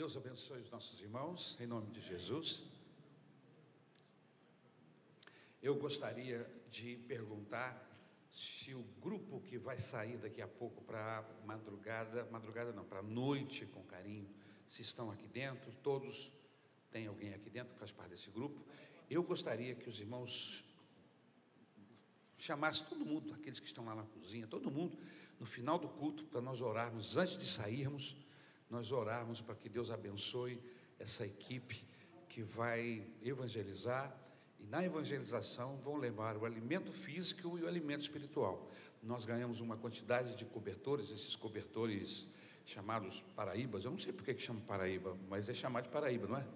Deus abençoe os nossos irmãos, em nome de Jesus. Eu gostaria de perguntar se o grupo que vai sair daqui a pouco para madrugada, madrugada não, para noite com carinho, se estão aqui dentro, todos tem alguém aqui dentro que faz parte desse grupo. Eu gostaria que os irmãos chamassem todo mundo, aqueles que estão lá na cozinha, todo mundo, no final do culto, para nós orarmos, antes de sairmos, nós orarmos para que Deus abençoe essa equipe que vai evangelizar e na evangelização vão levar o alimento físico e o alimento espiritual. Nós ganhamos uma quantidade de cobertores, esses cobertores chamados paraíbas, eu não sei por que chama paraíba, mas é chamado de paraíba, não é?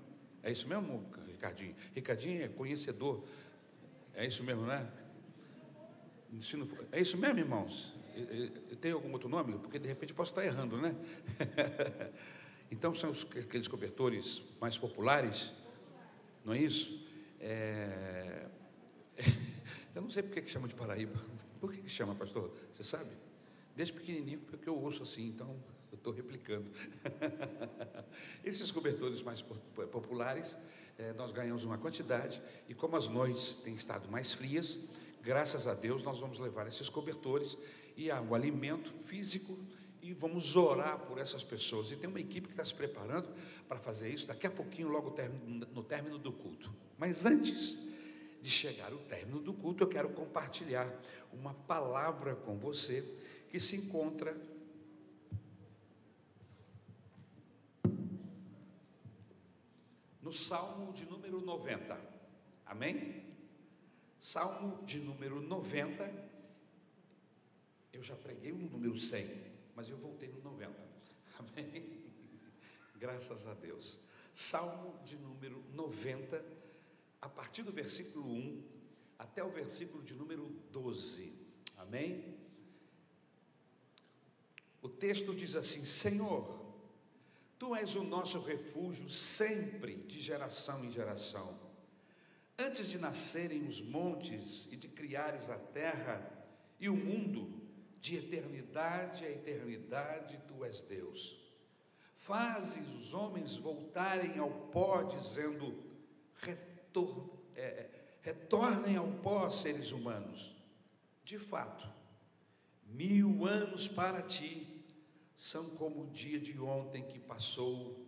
É isso mesmo, Ricardinho? Ricardinho é conhecedor, é isso mesmo, né? É isso mesmo, irmãos? Tem algum outro nome? Porque de repente posso estar errando, né? então são os, aqueles cobertores mais populares, não é isso? É... Eu não sei por que chama de Paraíba. Por que chama, pastor? Você sabe? Desde pequenininho, porque eu ouço assim, então eu estou replicando. Esses cobertores mais populares, é, nós ganhamos uma quantidade, e como as noites têm estado mais frias, graças a Deus, nós vamos levar esses cobertores e o alimento físico e vamos orar por essas pessoas. E tem uma equipe que está se preparando para fazer isso daqui a pouquinho, logo no término do culto. Mas antes de chegar o término do culto, eu quero compartilhar uma palavra com você que se encontra no Salmo de número 90. Amém? Salmo de número 90. Eu já preguei no número 100 mas eu voltei no 90. Amém? Graças a Deus. Salmo de número 90, a partir do versículo 1 até o versículo de número 12. Amém? O texto diz assim: Senhor, Tu és o nosso refúgio sempre, de geração em geração. Antes de nascerem os montes e de criares a terra e o mundo, de eternidade a eternidade tu és Deus. Fazes os homens voltarem ao pó, dizendo: Retor, é, retornem ao pó, seres humanos. De fato, mil anos para ti são como o dia de ontem que passou,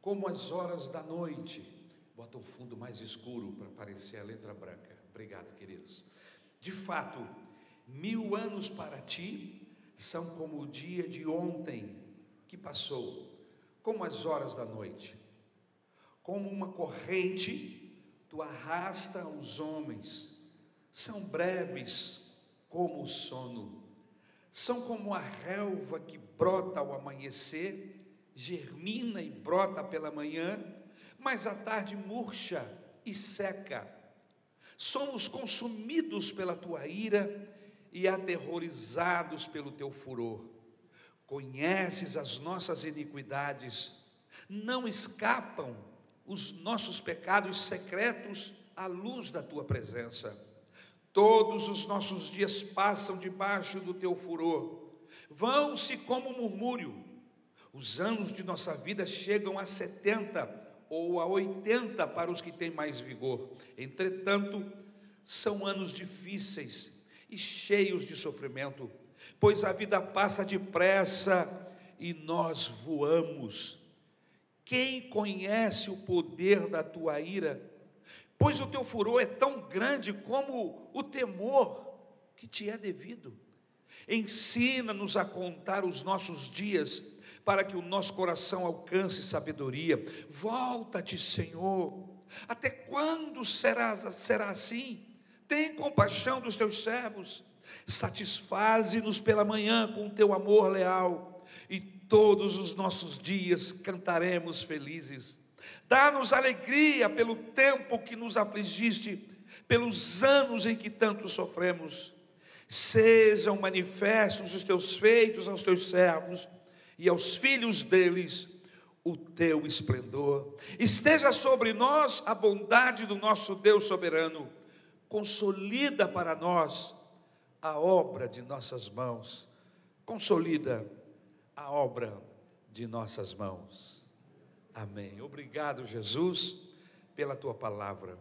como as horas da noite. Bota o fundo mais escuro para aparecer a letra branca. Obrigado, queridos. De fato, Mil anos para ti são como o dia de ontem que passou, como as horas da noite. Como uma corrente, tu arrasta os homens, são breves como o sono, são como a relva que brota ao amanhecer, germina e brota pela manhã, mas à tarde murcha e seca. Somos consumidos pela tua ira e aterrorizados pelo teu furor. Conheces as nossas iniquidades, não escapam os nossos pecados secretos à luz da tua presença. Todos os nossos dias passam debaixo do teu furor, vão-se como murmúrio. Os anos de nossa vida chegam a setenta ou a oitenta para os que têm mais vigor. Entretanto, são anos difíceis e cheios de sofrimento, pois a vida passa depressa e nós voamos. Quem conhece o poder da tua ira? Pois o teu furor é tão grande como o temor que te é devido. Ensina-nos a contar os nossos dias, para que o nosso coração alcance sabedoria. Volta-te, Senhor. Até quando será, será assim? tem compaixão dos teus servos, satisfaze-nos pela manhã com o teu amor leal, e todos os nossos dias cantaremos felizes. Dá-nos alegria pelo tempo que nos afligiste, pelos anos em que tanto sofremos. Sejam manifestos os teus feitos aos teus servos e aos filhos deles o teu esplendor. Esteja sobre nós a bondade do nosso Deus soberano consolida para nós a obra de nossas mãos, consolida a obra de nossas mãos. Amém. Obrigado, Jesus, pela tua palavra.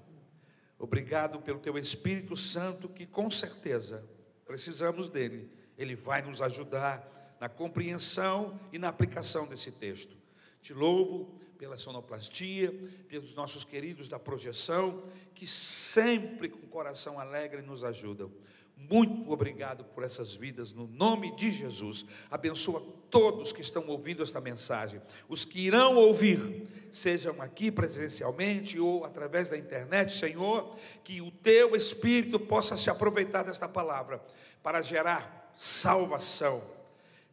Obrigado pelo teu Espírito Santo, que com certeza precisamos dele. Ele vai nos ajudar na compreensão e na aplicação desse texto. Te louvo pela sonoplastia, pelos nossos queridos da projeção, que sempre com coração alegre nos ajudam. Muito obrigado por essas vidas, no nome de Jesus. Abençoa todos que estão ouvindo esta mensagem, os que irão ouvir, sejam aqui presencialmente ou através da internet, Senhor, que o teu Espírito possa se aproveitar desta palavra para gerar salvação,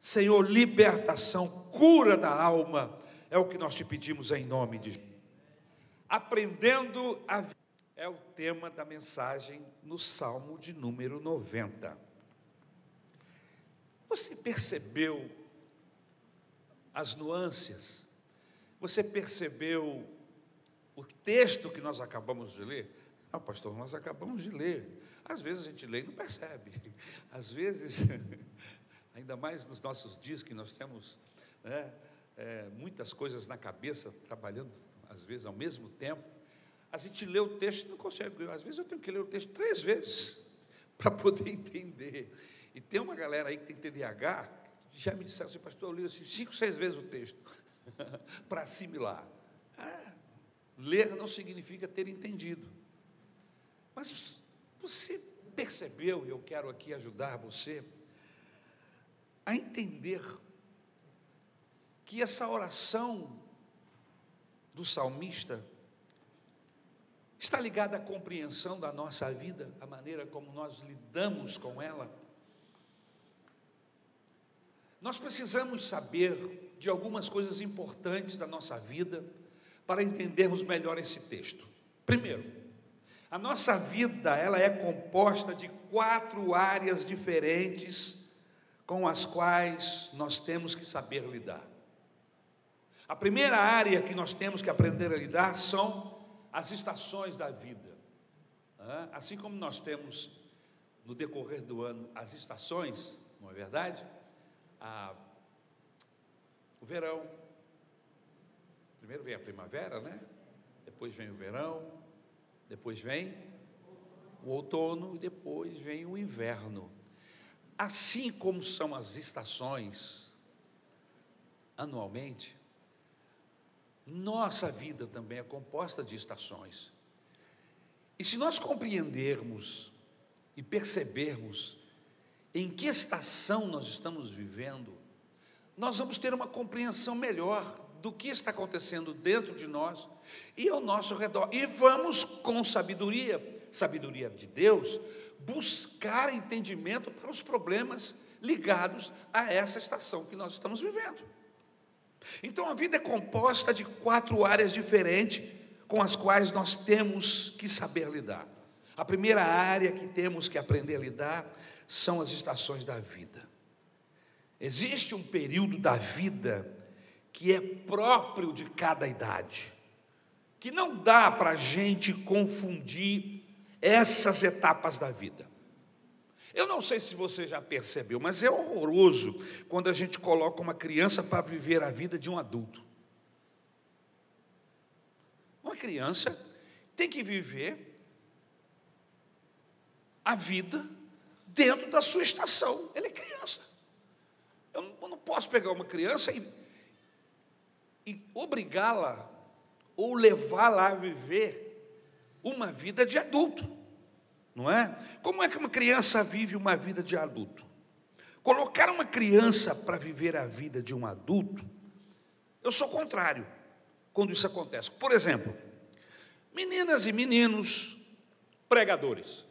Senhor, libertação, cura da alma, é o que nós te pedimos em nome de Jesus. Aprendendo a é o tema da mensagem no Salmo de número 90. Você percebeu as nuances? Você percebeu o texto que nós acabamos de ler? Ah, pastor, nós acabamos de ler. Às vezes a gente lê e não percebe. Às vezes, ainda mais nos nossos dias que nós temos né, é, muitas coisas na cabeça, trabalhando, às vezes, ao mesmo tempo. A gente lê o texto e não consegue. Às vezes eu tenho que ler o texto três vezes para poder entender. E tem uma galera aí que tem TDAH, que já me disseram assim, pastor, eu li assim, cinco, seis vezes o texto para assimilar. Ah, ler não significa ter entendido. Mas você percebeu, e eu quero aqui ajudar você, a entender que essa oração do salmista está ligada à compreensão da nossa vida, a maneira como nós lidamos com ela. Nós precisamos saber de algumas coisas importantes da nossa vida para entendermos melhor esse texto. Primeiro, a nossa vida ela é composta de quatro áreas diferentes com as quais nós temos que saber lidar. A primeira área que nós temos que aprender a lidar são as estações da vida. Assim como nós temos no decorrer do ano as estações, não é verdade? O verão, primeiro vem a primavera, né? Depois vem o verão, depois vem o outono e depois vem o inverno. Assim como são as estações anualmente, nossa vida também é composta de estações. E se nós compreendermos e percebermos em que estação nós estamos vivendo, nós vamos ter uma compreensão melhor do que está acontecendo dentro de nós e ao nosso redor. E vamos, com sabedoria, sabedoria de Deus, buscar entendimento para os problemas ligados a essa estação que nós estamos vivendo. Então a vida é composta de quatro áreas diferentes com as quais nós temos que saber lidar. A primeira área que temos que aprender a lidar são as estações da vida. Existe um período da vida que é próprio de cada idade, que não dá para a gente confundir essas etapas da vida. Eu não sei se você já percebeu, mas é horroroso quando a gente coloca uma criança para viver a vida de um adulto. Uma criança tem que viver a vida dentro da sua estação. Ela é criança. Eu não, posso pegar uma criança e, e obrigá-la ou levá-la a viver uma vida de adulto não é? Como é que uma criança vive uma vida de adulto? Colocar uma criança para viver a vida de um adulto, eu sou contrário quando isso acontece. Por exemplo, meninas e meninos pregadores.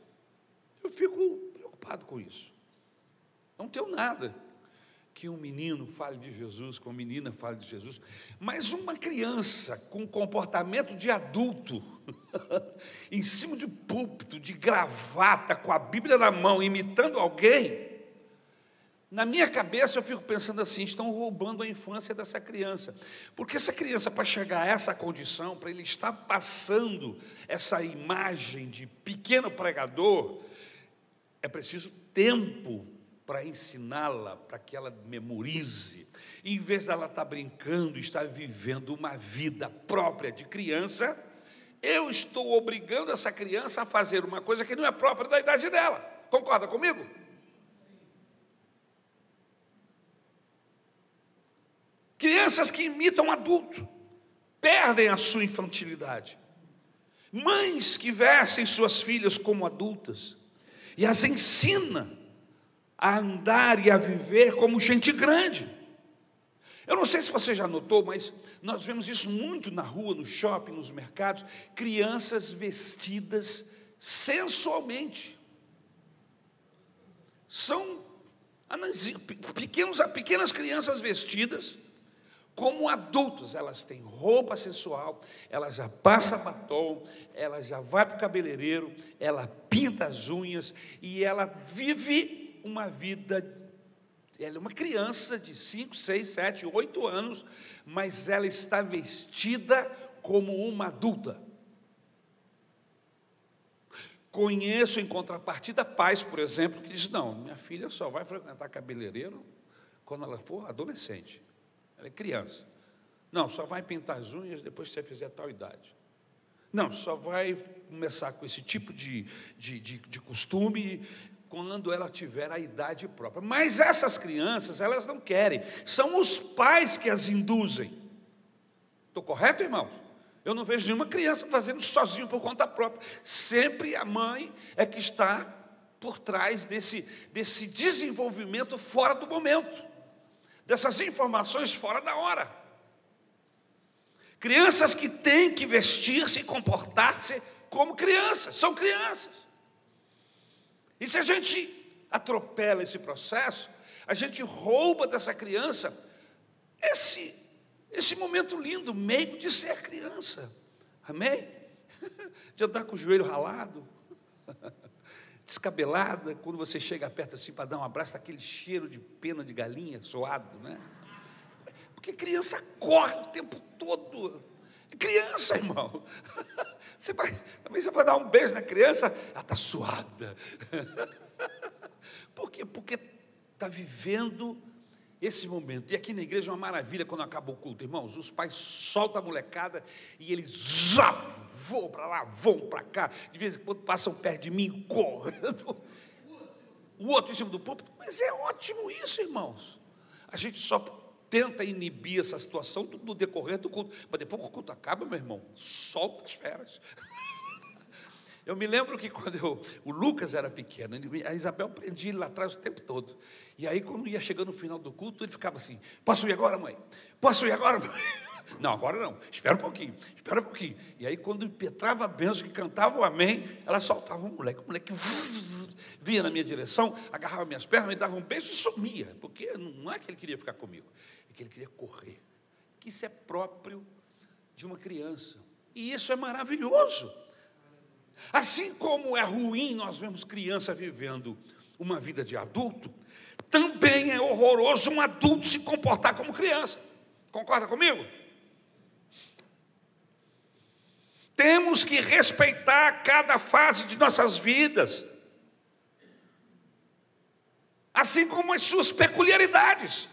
Eu fico preocupado com isso. Não tenho nada que um menino fale de Jesus, que uma menina fale de Jesus, mas uma criança com comportamento de adulto, em cima de púlpito, de gravata, com a Bíblia na mão, imitando alguém, na minha cabeça eu fico pensando assim: estão roubando a infância dessa criança. Porque essa criança, para chegar a essa condição, para ele estar passando essa imagem de pequeno pregador, é preciso tempo para ensiná-la, para que ela memorize. em vez dela estar brincando, estar vivendo uma vida própria de criança, eu estou obrigando essa criança a fazer uma coisa que não é própria da idade dela. Concorda comigo? Crianças que imitam adulto perdem a sua infantilidade. Mães que vestem suas filhas como adultas e as ensina a andar e a viver como gente grande. Eu não sei se você já notou, mas nós vemos isso muito na rua, no shopping, nos mercados, crianças vestidas sensualmente. São pequenos, pequenas crianças vestidas como adultos, elas têm roupa sensual, ela já passa batom, ela já vai para o cabeleireiro, ela pinta as unhas e ela vive uma vida. Ela é uma criança de 5, 6, 7, 8 anos, mas ela está vestida como uma adulta. Conheço em contrapartida pais, por exemplo, que dizem: não, minha filha só vai frequentar cabeleireiro quando ela for adolescente. Ela é criança. Não, só vai pintar as unhas depois que você fizer tal idade. Não, só vai começar com esse tipo de, de, de, de costume quando ela tiver a idade própria. Mas essas crianças, elas não querem, são os pais que as induzem. Estou correto, irmãos? Eu não vejo nenhuma criança fazendo sozinho por conta própria. Sempre a mãe é que está por trás desse, desse desenvolvimento fora do momento dessas informações fora da hora. Crianças que têm que vestir-se e comportar-se como crianças, são crianças. E se a gente atropela esse processo, a gente rouba dessa criança esse, esse momento lindo, meio de ser criança. Amém? De andar com o joelho ralado. descabelada, quando você chega perto assim para dar um abraço, aquele cheiro de pena de galinha suado, né? Porque criança corre o tempo todo. Criança, irmão. Você vai, talvez você vai dar um beijo na criança, ela está suada. Por quê? Porque está vivendo esse momento. E aqui na igreja é uma maravilha quando acaba o culto, irmãos. Os pais soltam a molecada e eles zap, voam para lá, vão para cá. De vez em quando passam perto de mim, correndo. O outro em cima do púlpito. Mas é ótimo isso, irmãos. A gente só tenta inibir essa situação no decorrer do culto. Mas depois que o culto acaba, meu irmão, solta as feras. Eu me lembro que quando eu, o Lucas era pequeno, a Isabel prendia ele lá atrás o tempo todo. E aí, quando ia chegando no final do culto, ele ficava assim: Posso ir agora, mãe? Posso ir agora, mãe? Não, agora não, espera um pouquinho, espera um pouquinho. E aí, quando impetrava a benção, que cantava o amém, ela soltava um moleque, o moleque vinha na minha direção, agarrava minhas pernas, me dava um beijo e sumia, porque não é que ele queria ficar comigo, é que ele queria correr. Que isso é próprio de uma criança. E isso é maravilhoso. Assim como é ruim nós vemos criança vivendo uma vida de adulto, também é horroroso um adulto se comportar como criança. Concorda comigo? Temos que respeitar cada fase de nossas vidas, assim como as suas peculiaridades.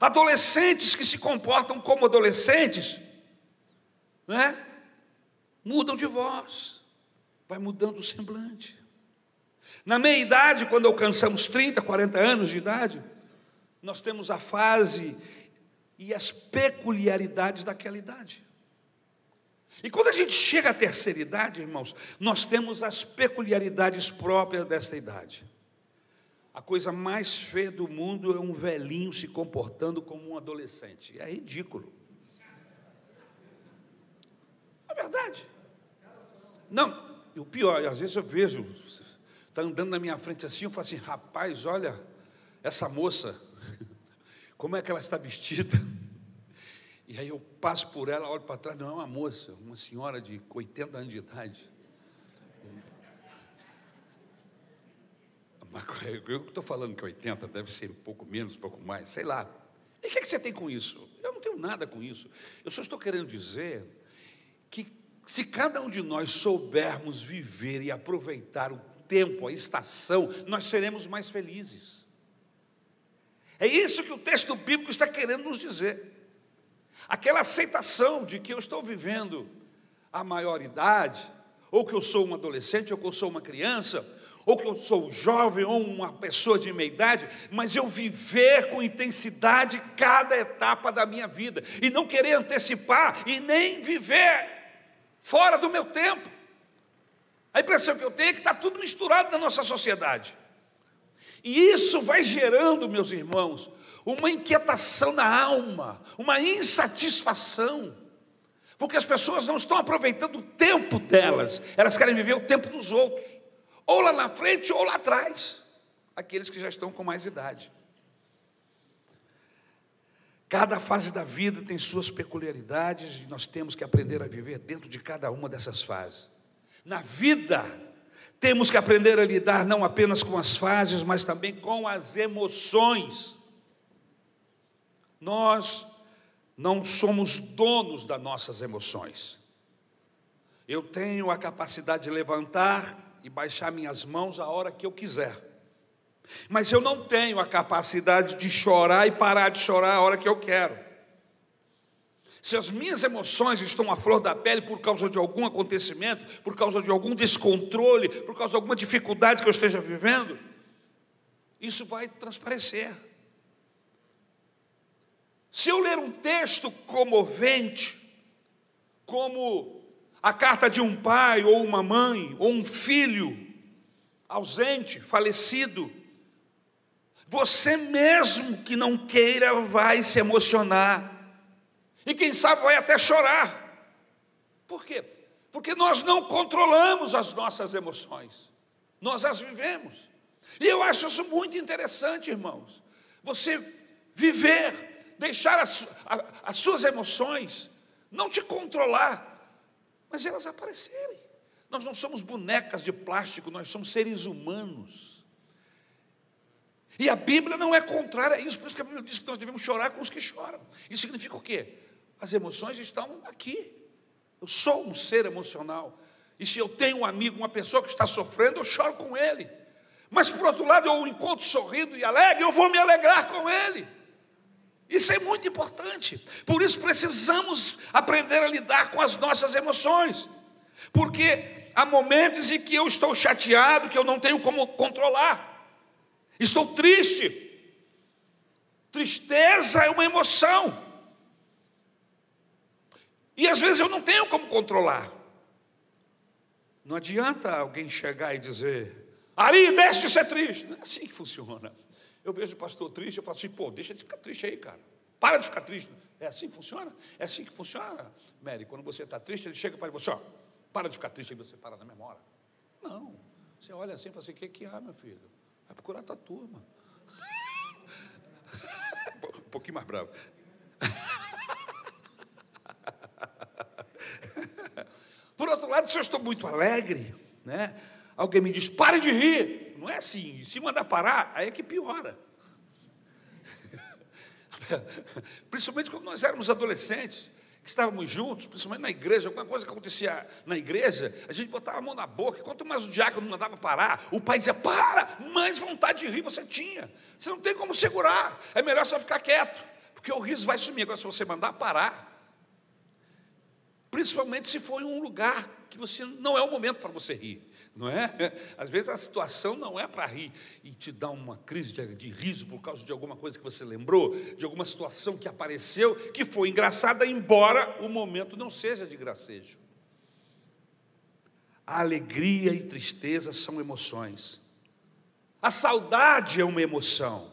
Adolescentes que se comportam como adolescentes, né? mudam de voz vai mudando o semblante. Na meia idade, quando alcançamos 30, 40 anos de idade, nós temos a fase e as peculiaridades daquela idade. E quando a gente chega à terceira idade, irmãos, nós temos as peculiaridades próprias dessa idade. A coisa mais feia do mundo é um velhinho se comportando como um adolescente. É ridículo. É verdade. Não, e o pior, às vezes eu vejo, está andando na minha frente assim, eu falo assim, rapaz, olha, essa moça, como é que ela está vestida? E aí eu passo por ela, olho para trás, não é uma moça, uma senhora de 80 anos de idade. Eu estou falando que 80 deve ser um pouco menos, um pouco mais, sei lá. E o que, é que você tem com isso? Eu não tenho nada com isso. Eu só estou querendo dizer que se cada um de nós soubermos viver e aproveitar o tempo, a estação, nós seremos mais felizes. É isso que o texto bíblico está querendo nos dizer. Aquela aceitação de que eu estou vivendo a maioridade, ou que eu sou um adolescente, ou que eu sou uma criança, ou que eu sou jovem, ou uma pessoa de meia idade, mas eu viver com intensidade cada etapa da minha vida, e não querer antecipar, e nem viver fora do meu tempo. A impressão que eu tenho é que está tudo misturado na nossa sociedade. E isso vai gerando, meus irmãos, uma inquietação na alma, uma insatisfação, porque as pessoas não estão aproveitando o tempo delas, elas querem viver o tempo dos outros, ou lá na frente ou lá atrás, aqueles que já estão com mais idade. Cada fase da vida tem suas peculiaridades e nós temos que aprender a viver dentro de cada uma dessas fases. Na vida, temos que aprender a lidar não apenas com as fases, mas também com as emoções. Nós não somos donos das nossas emoções. Eu tenho a capacidade de levantar e baixar minhas mãos a hora que eu quiser. Mas eu não tenho a capacidade de chorar e parar de chorar a hora que eu quero. Se as minhas emoções estão à flor da pele por causa de algum acontecimento, por causa de algum descontrole, por causa de alguma dificuldade que eu esteja vivendo, isso vai transparecer. Se eu ler um texto comovente, como a carta de um pai ou uma mãe ou um filho ausente, falecido, você mesmo que não queira vai se emocionar e quem sabe vai até chorar. Por quê? Porque nós não controlamos as nossas emoções, nós as vivemos. E eu acho isso muito interessante, irmãos. Você viver, deixar as, as suas emoções não te controlar, mas elas aparecerem. Nós não somos bonecas de plástico, nós somos seres humanos. E a Bíblia não é contrária a isso, por isso que a Bíblia diz que nós devemos chorar com os que choram. Isso significa o quê? As emoções estão aqui. Eu sou um ser emocional. E se eu tenho um amigo, uma pessoa que está sofrendo, eu choro com ele. Mas por outro lado, eu o encontro sorrindo e alegre, eu vou me alegrar com ele. Isso é muito importante. Por isso precisamos aprender a lidar com as nossas emoções. Porque há momentos em que eu estou chateado, que eu não tenho como controlar. Estou triste. Tristeza é uma emoção. E às vezes eu não tenho como controlar. Não adianta alguém chegar e dizer, Ari, deixe de ser triste. Não é assim que funciona. Eu vejo o pastor triste, eu falo assim, pô, deixa de ficar triste aí, cara. Para de ficar triste. É assim que funciona? É assim que funciona, Mary. Quando você está triste, ele chega para você, ó, para de ficar triste, aí você para na memória. Não. Você olha assim e fala assim, o que, que há, meu filho? Vai procurar tua turma. um pouquinho mais bravo. Por outro lado, se eu estou muito alegre, né? alguém me diz, pare de rir. Não é assim, se mandar parar, aí é que piora. Principalmente quando nós éramos adolescentes, que estávamos juntos, principalmente na igreja, alguma coisa que acontecia na igreja, a gente botava a mão na boca, quanto mais o diácono mandava parar, o pai dizia, para, mais vontade de rir você tinha. Você não tem como segurar, é melhor só ficar quieto, porque o riso vai sumir. Agora, se você mandar parar, principalmente se for em um lugar que você não é o momento para você rir, não é? Às vezes a situação não é para rir e te dá uma crise de, de, riso por causa de alguma coisa que você lembrou, de alguma situação que apareceu, que foi engraçada, embora o momento não seja de gracejo. A alegria e tristeza são emoções. A saudade é uma emoção.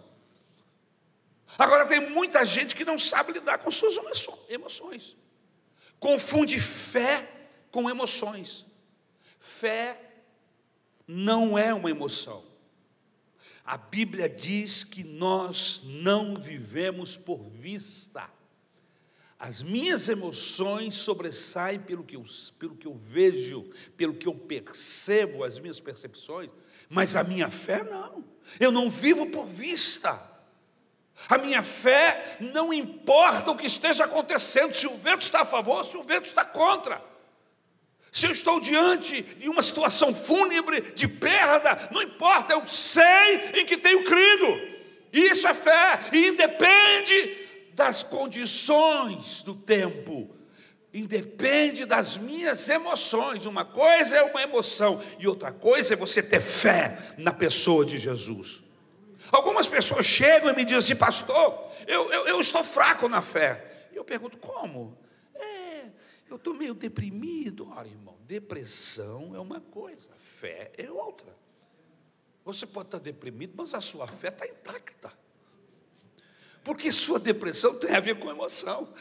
Agora tem muita gente que não sabe lidar com suas emoções confunde fé com emoções. Fé não é uma emoção. A Bíblia diz que nós não vivemos por vista. As minhas emoções sobressaem pelo que, eu, pelo que eu vejo, pelo que eu percebo, as minhas percepções, mas a minha fé não. Eu não vivo por vista. A minha fé não importa o que esteja acontecendo, se o vento está a favor, se o vento está contra. Se eu estou diante de uma situação fúnebre, de perda, não importa, eu sei em que tenho crido. Isso é fé, e independe das condições do tempo, independe das minhas emoções. Uma coisa é uma emoção, e outra coisa é você ter fé na pessoa de Jesus. Algumas pessoas chegam e me dizem assim, pastor, eu, eu, eu estou fraco na fé. E eu pergunto, como? É, eu estou meio deprimido. Ora, irmão, depressão é uma coisa, fé é outra. Você pode estar deprimido, mas a sua fé está intacta. Porque sua depressão tem a ver com emoção.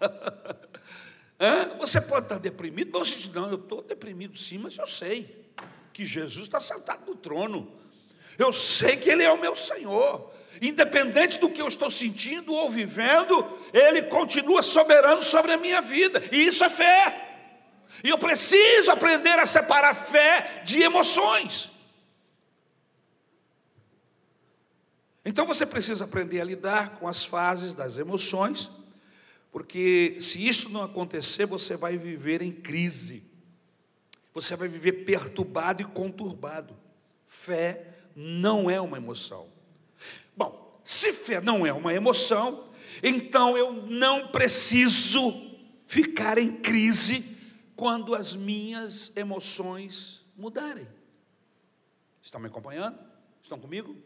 Você pode estar deprimido, mas você diz, não, eu estou deprimido sim, mas eu sei que Jesus está sentado no trono. Eu sei que Ele é o meu Senhor. Independente do que eu estou sentindo ou vivendo, Ele continua soberano sobre a minha vida. E isso é fé. E eu preciso aprender a separar fé de emoções. Então você precisa aprender a lidar com as fases das emoções, porque se isso não acontecer, você vai viver em crise. Você vai viver perturbado e conturbado. Fé não é uma emoção. Bom, se fé não é uma emoção, então eu não preciso ficar em crise quando as minhas emoções mudarem. Estão me acompanhando? Estão comigo?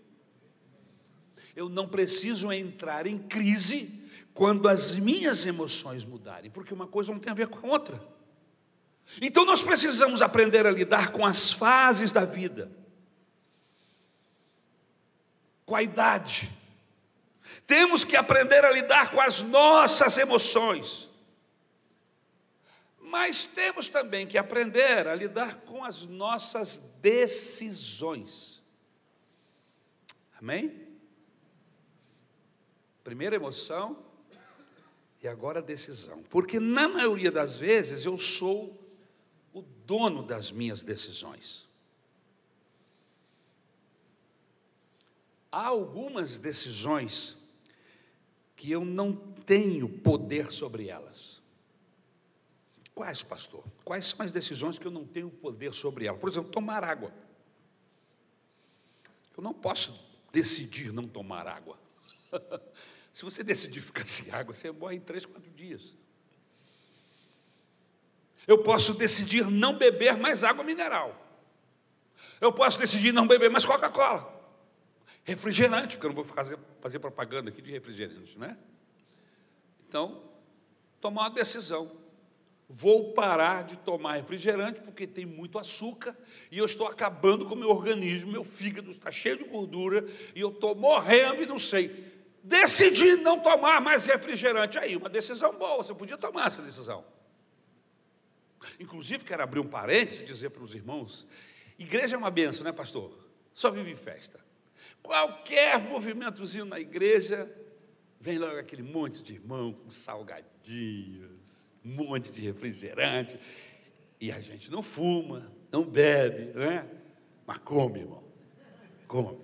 Eu não preciso entrar em crise quando as minhas emoções mudarem, porque uma coisa não tem a ver com a outra. Então nós precisamos aprender a lidar com as fases da vida com a idade. Temos que aprender a lidar com as nossas emoções. Mas temos também que aprender a lidar com as nossas decisões. Amém? Primeira emoção e agora decisão. Porque na maioria das vezes eu sou o dono das minhas decisões. Há algumas decisões que eu não tenho poder sobre elas. Quais, pastor? Quais são as decisões que eu não tenho poder sobre elas? Por exemplo, tomar água. Eu não posso decidir não tomar água. Se você decidir ficar sem água, você morre em três, quatro dias. Eu posso decidir não beber mais água mineral. Eu posso decidir não beber mais Coca-Cola refrigerante, porque eu não vou fazer, fazer propaganda aqui de refrigerante, né? Então, tomar uma decisão. Vou parar de tomar refrigerante porque tem muito açúcar e eu estou acabando com o meu organismo, meu fígado está cheio de gordura e eu estou morrendo e não sei. Decidi não tomar mais refrigerante. Aí, uma decisão boa, você podia tomar essa decisão. Inclusive, quero abrir um parênteses e dizer para os irmãos: igreja é uma benção, né, pastor? Só vive festa. Qualquer movimentozinho na igreja, vem logo aquele monte de irmão com salgadinhos, um monte de refrigerante. E a gente não fuma, não bebe, né? Mas come, irmão. Come.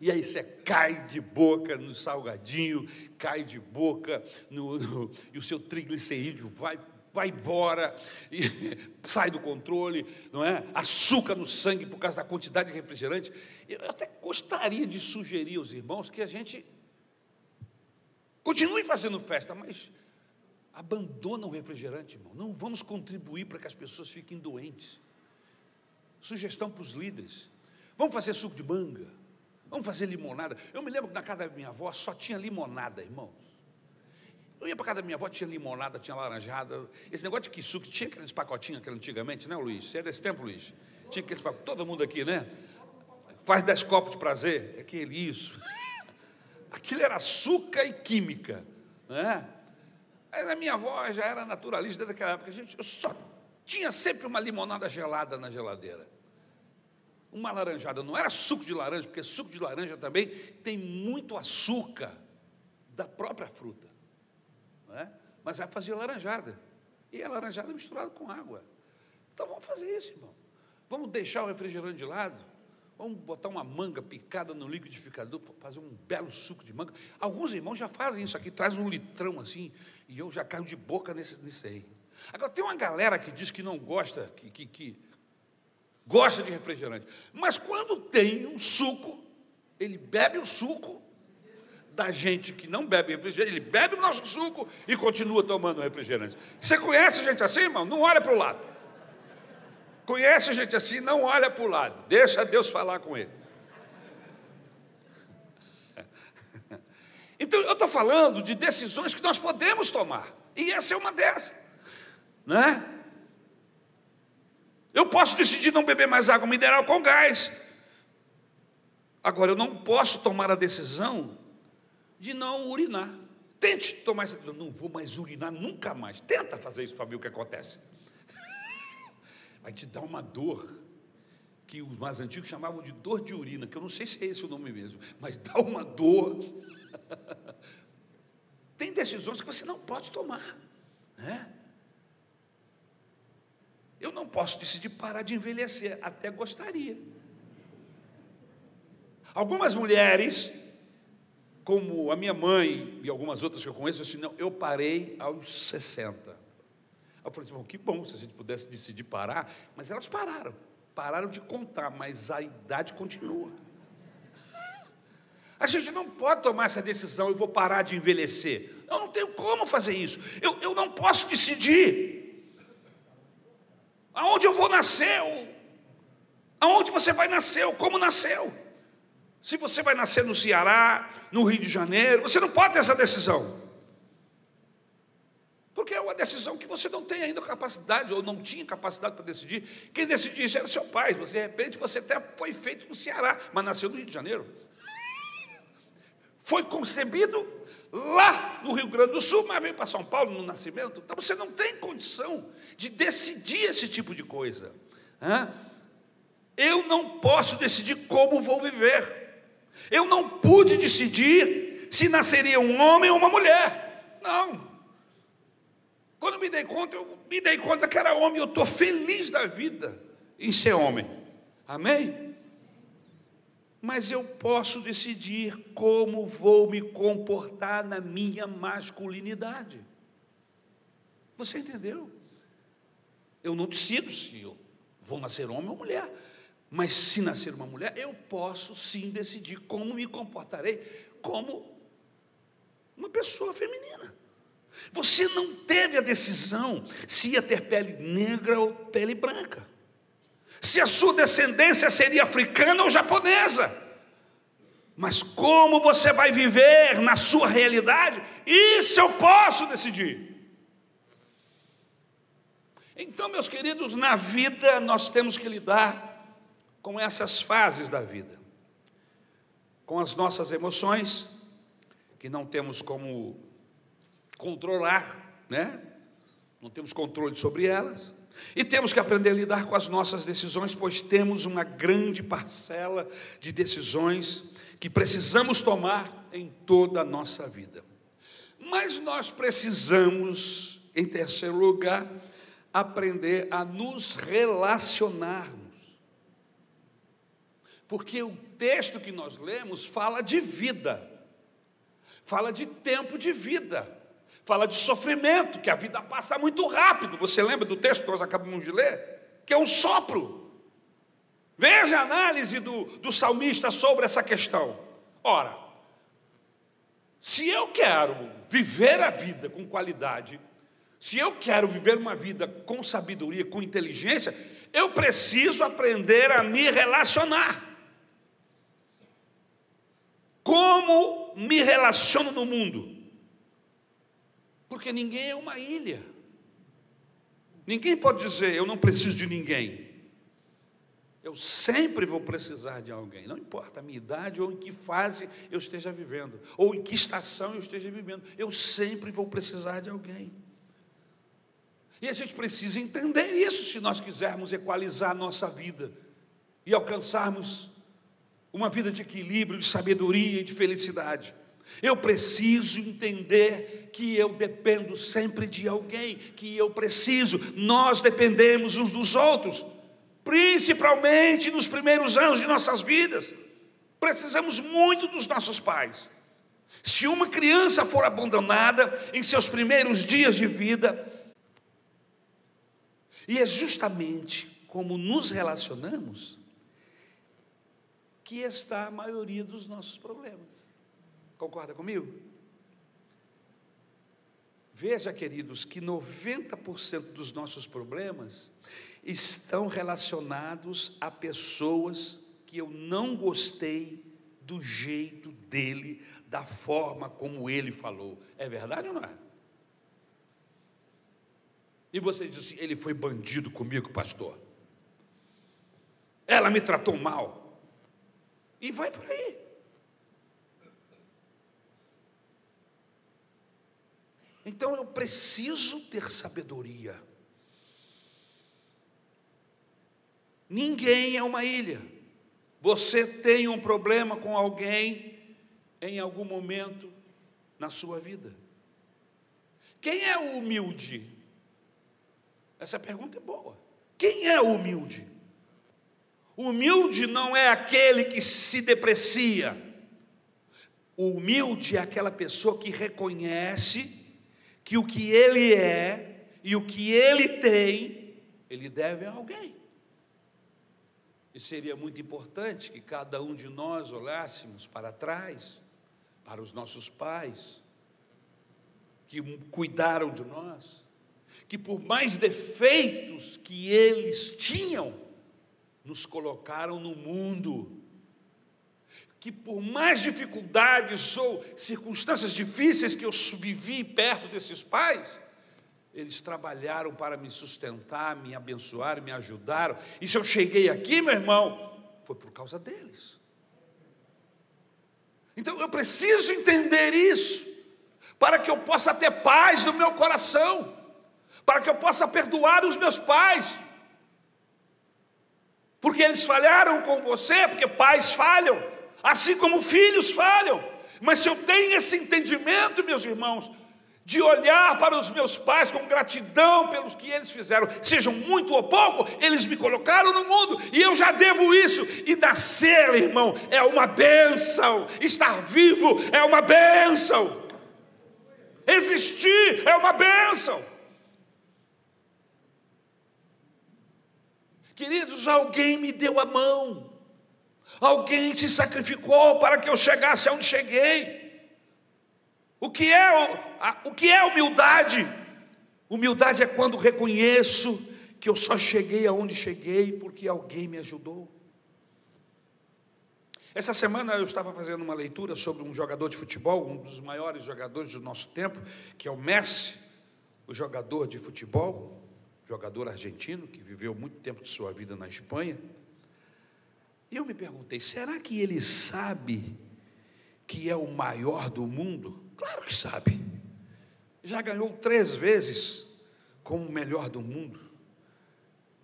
E aí você cai de boca no salgadinho, cai de boca no, no e o seu triglicerídeo vai vai embora, sai do controle, não é? Açúcar no sangue por causa da quantidade de refrigerante. Eu até gostaria de sugerir aos irmãos que a gente continue fazendo festa, mas abandona o refrigerante, irmão. Não vamos contribuir para que as pessoas fiquem doentes. Sugestão para os líderes: vamos fazer suco de manga, vamos fazer limonada. Eu me lembro que na casa da minha avó só tinha limonada, irmãos. Eu ia para casa da minha avó, tinha limonada, tinha laranjada. Esse negócio de suco tinha aqueles pacotinhos que antigamente, né, Luiz? Você é desse tempo, Luiz? Tinha aqueles pacotinhos, todo mundo aqui, né? Faz dez copos de prazer. É aquele, isso. Aquilo era açúcar e química, né? Mas a minha avó já era naturalista desde aquela época. Gente, eu só tinha sempre uma limonada gelada na geladeira. Uma laranjada. Não era suco de laranja, porque suco de laranja também tem muito açúcar da própria fruta né? mas vai fazer laranjada. E a laranjada misturada com água. Então vamos fazer isso, irmão. Vamos deixar o refrigerante de lado. Vamos botar uma manga picada no liquidificador, fazer um belo suco de manga. Alguns irmãos já fazem isso aqui, traz um litrão assim, e eu já caio de boca nesse, nesse aí. Agora, tem uma galera que diz que não gosta, que, que, que gosta de refrigerante, mas quando tem um suco, ele bebe o suco da gente que não bebe refrigerante, ele bebe o nosso suco e continua tomando refrigerante. Você conhece gente assim, irmão? Não olha para o lado. Conhece gente assim, não olha para o lado. Deixa Deus falar com ele. Então, eu estou falando de decisões que nós podemos tomar. E essa é uma dessas. Né? Eu posso decidir não beber mais água mineral com gás. Agora, eu não posso tomar a decisão de não urinar. Tente tomar essa decisão. Não vou mais urinar nunca mais. Tenta fazer isso para ver o que acontece. Vai te dar uma dor que os mais antigos chamavam de dor de urina, que eu não sei se é esse o nome mesmo, mas dá uma dor. Tem decisões que você não pode tomar. Né? Eu não posso decidir parar de envelhecer, até gostaria. Algumas mulheres, como a minha mãe e algumas outras que eu conheço, assim, não, eu parei aos 60. Eu falei assim, que bom se a gente pudesse decidir parar, mas elas pararam, pararam de contar, mas a idade continua. A gente não pode tomar essa decisão, eu vou parar de envelhecer. Eu não tenho como fazer isso. Eu, eu não posso decidir. Aonde eu vou nascer? Aonde você vai nascer? Como nasceu? Se você vai nascer no Ceará, no Rio de Janeiro, você não pode ter essa decisão. Porque é uma decisão que você não tem ainda capacidade, ou não tinha capacidade para decidir. Quem decidiu isso era seu pai. De repente, você até foi feito no Ceará, mas nasceu no Rio de Janeiro. Foi concebido lá no Rio Grande do Sul, mas veio para São Paulo no nascimento. Então você não tem condição de decidir esse tipo de coisa. Eu não posso decidir como vou viver. Eu não pude decidir se nasceria um homem ou uma mulher. Não. Quando me dei conta, eu me dei conta que era homem. Eu estou feliz da vida em ser homem. Amém? Mas eu posso decidir como vou me comportar na minha masculinidade. Você entendeu? Eu não decido se eu vou nascer homem ou mulher. Mas se nascer uma mulher, eu posso sim decidir como me comportarei como uma pessoa feminina. Você não teve a decisão se ia ter pele negra ou pele branca. Se a sua descendência seria africana ou japonesa. Mas como você vai viver na sua realidade, isso eu posso decidir. Então, meus queridos, na vida nós temos que lidar com essas fases da vida, com as nossas emoções, que não temos como controlar, né? Não temos controle sobre elas. E temos que aprender a lidar com as nossas decisões, pois temos uma grande parcela de decisões que precisamos tomar em toda a nossa vida. Mas nós precisamos, em terceiro lugar, aprender a nos relacionar porque o texto que nós lemos fala de vida, fala de tempo de vida, fala de sofrimento, que a vida passa muito rápido. Você lembra do texto que nós acabamos de ler? Que é um sopro. Veja a análise do, do salmista sobre essa questão. Ora, se eu quero viver a vida com qualidade, se eu quero viver uma vida com sabedoria, com inteligência, eu preciso aprender a me relacionar. Como me relaciono no mundo? Porque ninguém é uma ilha. Ninguém pode dizer, eu não preciso de ninguém. Eu sempre vou precisar de alguém, não importa a minha idade ou em que fase eu esteja vivendo, ou em que estação eu esteja vivendo, eu sempre vou precisar de alguém. E a gente precisa entender isso se nós quisermos equalizar a nossa vida e alcançarmos uma vida de equilíbrio, de sabedoria e de felicidade. Eu preciso entender que eu dependo sempre de alguém, que eu preciso, nós dependemos uns dos outros, principalmente nos primeiros anos de nossas vidas. Precisamos muito dos nossos pais. Se uma criança for abandonada em seus primeiros dias de vida, e é justamente como nos relacionamos que está a maioria dos nossos problemas. Concorda comigo? Veja, queridos, que 90% dos nossos problemas estão relacionados a pessoas que eu não gostei do jeito dele, da forma como ele falou. É verdade ou não é? E você diz assim: ele foi bandido comigo, pastor. Ela me tratou mal. E vai por aí. Então eu preciso ter sabedoria. Ninguém é uma ilha. Você tem um problema com alguém em algum momento na sua vida. Quem é o humilde? Essa pergunta é boa. Quem é o humilde? Humilde não é aquele que se deprecia. O humilde é aquela pessoa que reconhece que o que ele é e o que ele tem, ele deve a alguém. E seria muito importante que cada um de nós olhássemos para trás, para os nossos pais, que cuidaram de nós, que por mais defeitos que eles tinham, nos colocaram no mundo, que por mais dificuldades ou circunstâncias difíceis que eu vivi perto desses pais, eles trabalharam para me sustentar, me abençoar, me ajudaram. E se eu cheguei aqui, meu irmão, foi por causa deles. Então eu preciso entender isso, para que eu possa ter paz no meu coração, para que eu possa perdoar os meus pais, porque eles falharam com você, porque pais falham, assim como filhos falham. Mas se eu tenho esse entendimento, meus irmãos, de olhar para os meus pais com gratidão pelos que eles fizeram, sejam muito ou pouco, eles me colocaram no mundo e eu já devo isso. E nascer, irmão, é uma bênção, estar vivo é uma bênção, existir é uma bênção. Queridos, alguém me deu a mão, alguém se sacrificou para que eu chegasse aonde cheguei. O que é, o que é humildade? Humildade é quando reconheço que eu só cheguei aonde cheguei porque alguém me ajudou. Essa semana eu estava fazendo uma leitura sobre um jogador de futebol, um dos maiores jogadores do nosso tempo, que é o Messi, o jogador de futebol, jogador argentino que viveu muito tempo de sua vida na Espanha. E eu me perguntei: será que ele sabe que é o maior do mundo? Claro que sabe. Já ganhou três vezes como o melhor do mundo.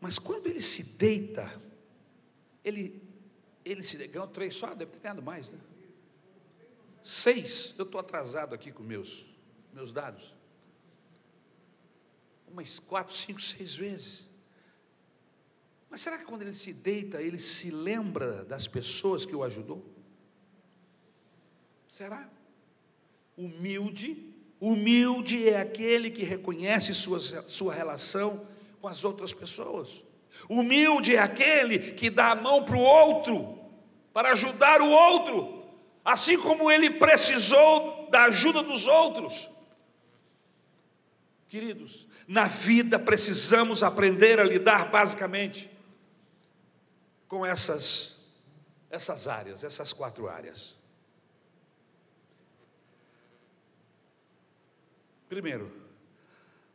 Mas quando ele se deita, ele, ele se ganhou três só, deve ter ganhado mais, né? Seis. Eu estou atrasado aqui com meus, meus dados. Umas quatro, cinco, seis vezes. Mas será que quando ele se deita, ele se lembra das pessoas que o ajudou? Será? Humilde, humilde é aquele que reconhece sua, sua relação com as outras pessoas. Humilde é aquele que dá a mão para o outro, para ajudar o outro, assim como ele precisou da ajuda dos outros. Queridos, na vida precisamos aprender a lidar basicamente com essas, essas áreas, essas quatro áreas. Primeiro,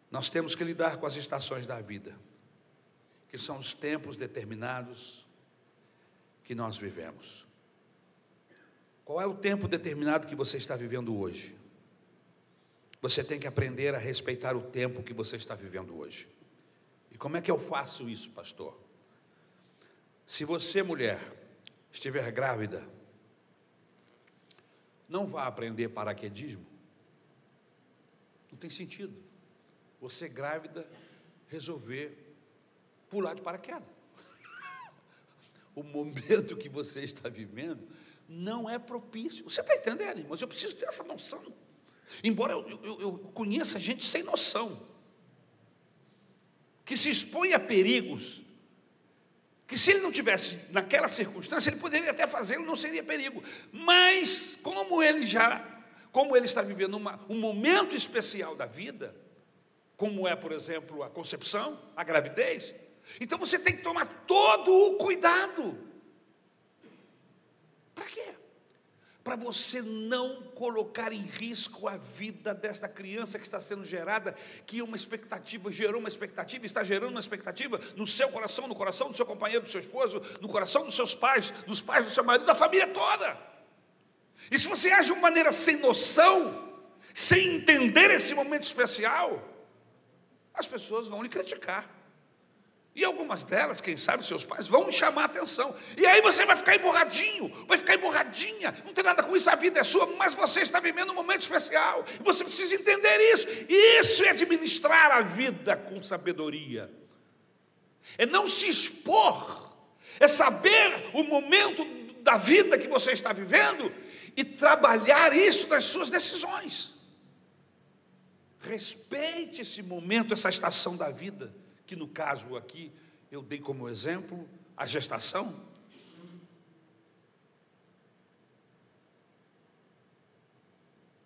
nós temos que lidar com as estações da vida, que são os tempos determinados que nós vivemos. Qual é o tempo determinado que você está vivendo hoje? Você tem que aprender a respeitar o tempo que você está vivendo hoje. E como é que eu faço isso, pastor? Se você, mulher, estiver grávida, não vá aprender paraquedismo não tem sentido. Você grávida resolver pular de paraquedas. o momento que você está vivendo não é propício. Você está entendendo, irmãos? Eu preciso ter essa noção. Embora eu, eu, eu conheça gente sem noção, que se expõe a perigos, que se ele não tivesse naquela circunstância, ele poderia até fazê-lo, não seria perigo. Mas como ele já, como ele está vivendo uma, um momento especial da vida, como é, por exemplo, a concepção, a gravidez, então você tem que tomar todo o cuidado. Para quê? Para você não colocar em risco a vida desta criança que está sendo gerada, que uma expectativa, gerou uma expectativa, está gerando uma expectativa no seu coração, no coração do seu companheiro, do seu esposo, no coração dos seus pais, dos pais do seu marido, da família toda. E se você age de uma maneira sem noção, sem entender esse momento especial, as pessoas vão lhe criticar. E algumas delas, quem sabe seus pais, vão chamar a atenção. E aí você vai ficar emborradinho, vai ficar emborradinha. Não tem nada com isso, a vida é sua, mas você está vivendo um momento especial. Você precisa entender isso. Isso é administrar a vida com sabedoria. É não se expor, é saber o momento da vida que você está vivendo e trabalhar isso nas suas decisões. Respeite esse momento, essa estação da vida que no caso aqui eu dei como exemplo a gestação.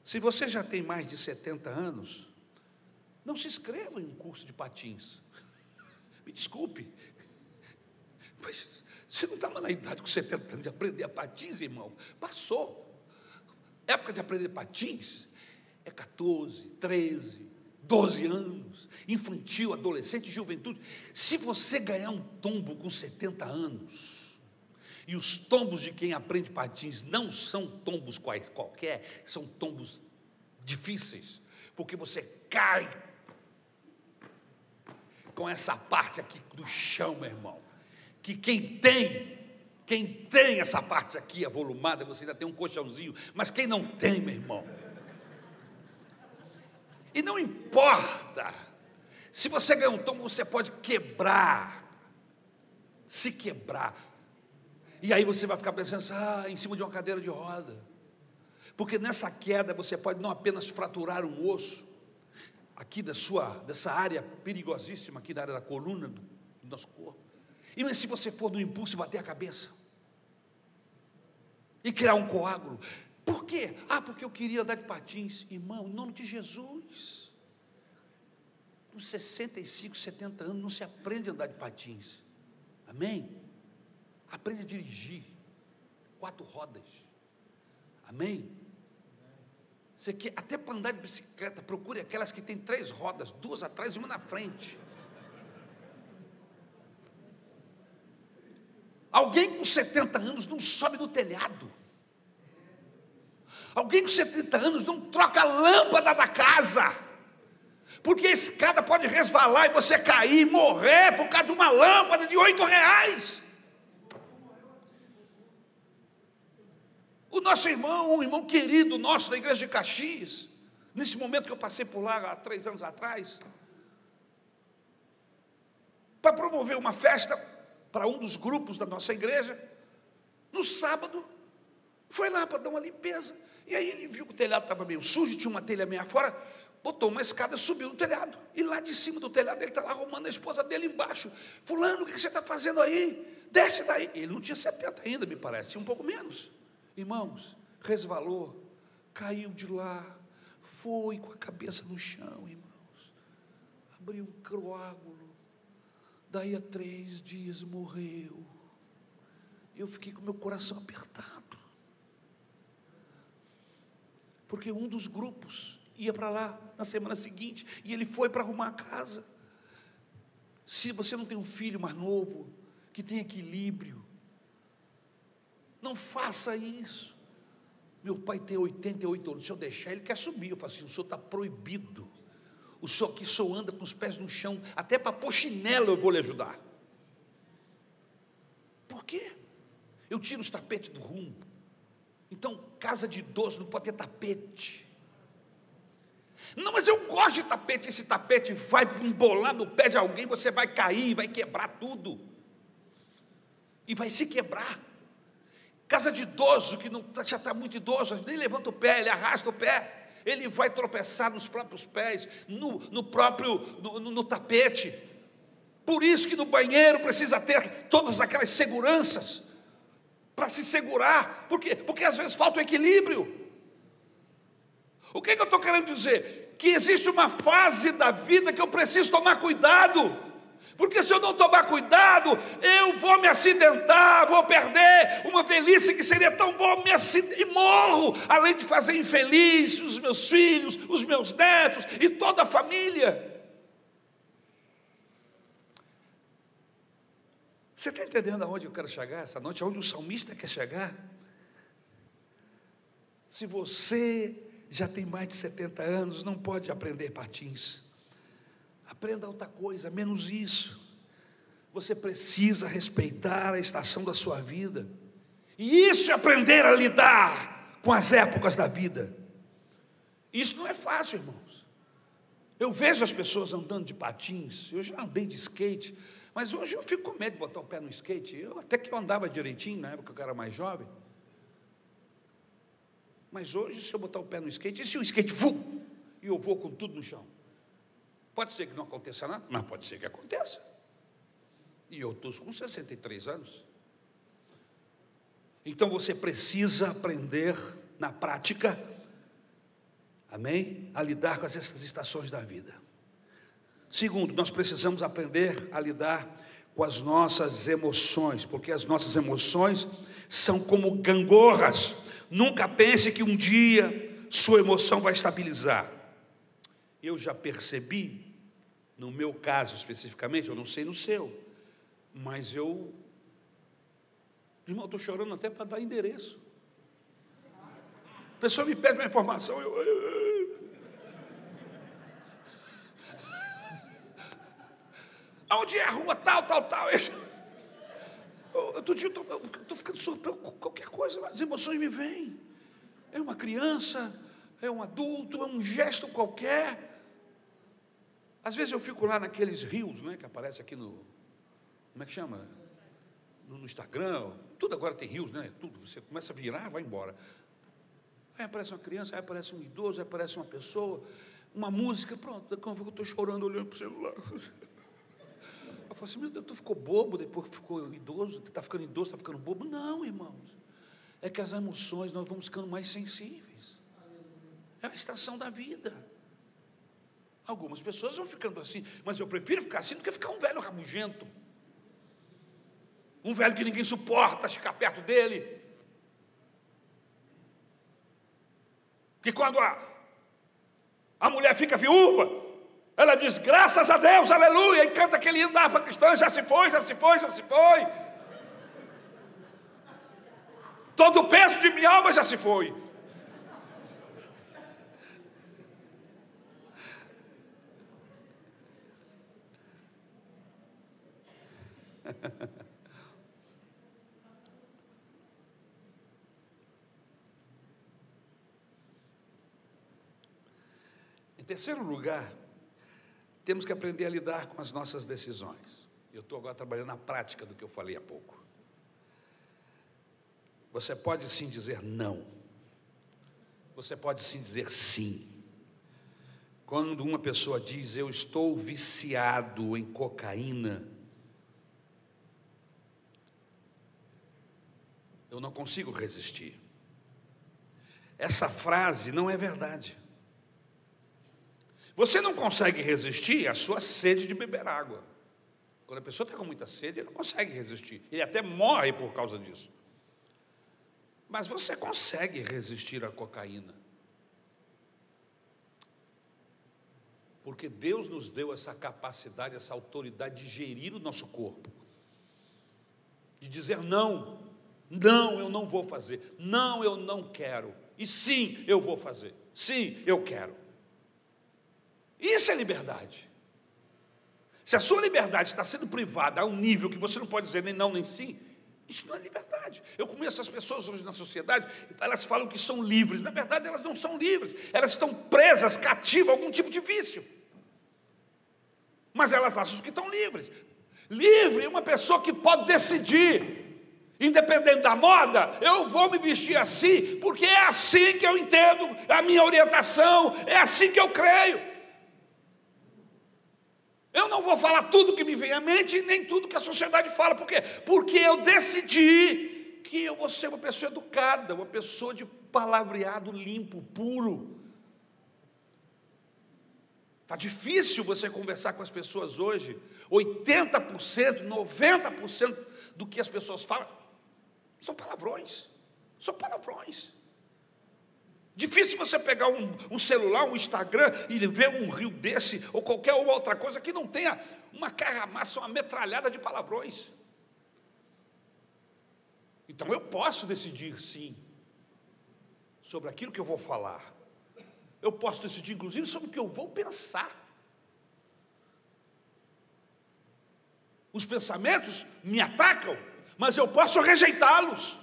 Se você já tem mais de 70 anos, não se inscreva em um curso de patins. Me desculpe, mas você não estava na idade com 70 anos de aprender a patins, irmão. Passou. Época de aprender patins é 14, 13, 12 anos, infantil, adolescente, juventude. Se você ganhar um tombo com 70 anos, e os tombos de quem aprende patins não são tombos quais, qualquer, são tombos difíceis, porque você cai com essa parte aqui do chão, meu irmão. Que quem tem, quem tem essa parte aqui avolumada, você ainda tem um colchãozinho, mas quem não tem, meu irmão, e não importa, se você ganhar um tombo, você pode quebrar, se quebrar. E aí você vai ficar pensando, ah, em cima de uma cadeira de roda. Porque nessa queda você pode não apenas fraturar um osso, aqui da sua, dessa área perigosíssima, aqui da área da coluna do, do nosso corpo. E mas se você for no impulso bater a cabeça e criar um coágulo, por quê? Ah, porque eu queria andar de patins. Irmão, em nome de Jesus. Com 65, 70 anos, não se aprende a andar de patins. Amém? Aprende a dirigir. Quatro rodas. Amém? Você quer, até para andar de bicicleta, procure aquelas que têm três rodas, duas atrás e uma na frente. Alguém com 70 anos não sobe no telhado. Alguém com 70 anos não troca a lâmpada da casa. Porque a escada pode resvalar e você cair e morrer por causa de uma lâmpada de oito reais. O nosso irmão, um irmão querido nosso da igreja de Caxias, nesse momento que eu passei por lá há três anos atrás, para promover uma festa para um dos grupos da nossa igreja, no sábado, foi lá para dar uma limpeza. E aí ele viu que o telhado estava meio sujo, tinha uma telha meia fora, botou uma escada, subiu no telhado. E lá de cima do telhado ele está lá arrumando a esposa dele embaixo. Fulano, o que você está fazendo aí? Desce daí. Ele não tinha 70 ainda, me parece, tinha um pouco menos. Irmãos, resvalou, caiu de lá, foi com a cabeça no chão, irmãos. Abriu um coágulo. Daí a três dias morreu. Eu fiquei com meu coração apertado porque um dos grupos ia para lá na semana seguinte e ele foi para arrumar a casa. Se você não tem um filho mais novo, que tem equilíbrio, não faça isso. Meu pai tem 88 anos, se eu deixar, ele quer subir. Eu falo assim: o senhor está proibido. O senhor aqui só anda com os pés no chão, até para pôr chinelo eu vou lhe ajudar. Por quê? Eu tiro os tapetes do rumo. Então, casa de idoso não pode ter tapete. Não, mas eu gosto de tapete. Esse tapete vai embolar no pé de alguém, você vai cair, vai quebrar tudo. E vai se quebrar. Casa de idoso, que não, tá, já está muito idoso, nem levanta o pé, ele arrasta o pé. Ele vai tropeçar nos próprios pés, no, no próprio, no, no tapete. Por isso que no banheiro precisa ter todas aquelas seguranças para se segurar. Por quê? Porque às vezes falta o equilíbrio. O que, que eu estou querendo dizer? Que existe uma fase da vida que eu preciso tomar cuidado. Porque se eu não tomar cuidado, eu vou me acidentar, vou perder uma velhice que seria tão boa, me e morro, além de fazer infeliz os meus filhos, os meus netos e toda a família. Você está entendendo aonde eu quero chegar essa noite? Aonde o salmista quer chegar? Se você já tem mais de 70 anos, não pode aprender patins. Aprenda outra coisa, menos isso. Você precisa respeitar a estação da sua vida. E isso é aprender a lidar com as épocas da vida. Isso não é fácil, irmãos. Eu vejo as pessoas andando de patins, eu já andei de skate, mas hoje eu fico com medo de botar o pé no skate. Eu até que eu andava direitinho na época que eu era mais jovem. Mas hoje, se eu botar o pé no skate, e se o skate vum, e eu vou com tudo no chão? Pode ser que não aconteça nada, mas pode ser que aconteça. E eu estou com 63 anos. Então você precisa aprender na prática, amém? A lidar com essas estações da vida. Segundo, nós precisamos aprender a lidar com as nossas emoções, porque as nossas emoções são como gangorras. Nunca pense que um dia sua emoção vai estabilizar. Eu já percebi no meu caso especificamente, eu não sei no seu, mas eu. Irmão, estou chorando até para dar endereço. A pessoa me pede uma informação, eu. Onde é a rua tal, tal, tal? Eu estou ficando surpreso com qualquer coisa, as emoções me vêm. É uma criança, é um adulto, é um gesto qualquer. Às vezes eu fico lá naqueles rios, né, que aparece aqui no. Como é que chama? No, no Instagram, tudo agora tem rios, né? Tudo. Você começa a virar, vai embora. Aí aparece uma criança, aí aparece um idoso, aí aparece uma pessoa, uma música, pronto, daqui a pouco eu estou chorando olhando para o celular. Eu falo assim, meu Deus, tu ficou bobo depois que ficou idoso, tu está ficando idoso, está ficando bobo. Não, irmãos. É que as emoções nós vamos ficando mais sensíveis. É a estação da vida. Algumas pessoas vão ficando assim, mas eu prefiro ficar assim do que ficar um velho rabugento. Um velho que ninguém suporta ficar perto dele. Que quando a, a mulher fica viúva, ela diz, graças a Deus, aleluia, e canta aquele hino da cristã, já se foi, já se foi, já se foi. Todo o peso de minha alma já se foi. em terceiro lugar, temos que aprender a lidar com as nossas decisões. Eu estou agora trabalhando na prática do que eu falei há pouco. Você pode sim dizer não. Você pode sim dizer sim. Quando uma pessoa diz eu estou viciado em cocaína, eu não consigo resistir. Essa frase não é verdade. Você não consegue resistir à sua sede de beber água. Quando a pessoa está com muita sede, ele não consegue resistir. Ele até morre por causa disso. Mas você consegue resistir à cocaína. Porque Deus nos deu essa capacidade, essa autoridade de gerir o nosso corpo. De dizer não. Não, eu não vou fazer. Não, eu não quero. E sim, eu vou fazer. Sim, eu quero. Isso é liberdade. Se a sua liberdade está sendo privada a um nível que você não pode dizer nem não nem sim, isso não é liberdade. Eu conheço as pessoas hoje na sociedade, elas falam que são livres. Na verdade, elas não são livres. Elas estão presas, cativas algum tipo de vício. Mas elas acham que estão livres. Livre é uma pessoa que pode decidir Independente da moda, eu vou me vestir assim, porque é assim que eu entendo a minha orientação, é assim que eu creio. Eu não vou falar tudo que me vem à mente, nem tudo que a sociedade fala. Por quê? Porque eu decidi que eu vou ser uma pessoa educada, uma pessoa de palavreado limpo, puro. Está difícil você conversar com as pessoas hoje. 80%, 90% do que as pessoas falam são palavrões. São palavrões. Difícil você pegar um, um, celular, um Instagram e ver um rio desse ou qualquer outra coisa que não tenha uma carramaça, uma metralhada de palavrões. Então eu posso decidir sim sobre aquilo que eu vou falar. Eu posso decidir, inclusive, sobre o que eu vou pensar. Os pensamentos me atacam, mas eu posso rejeitá-los.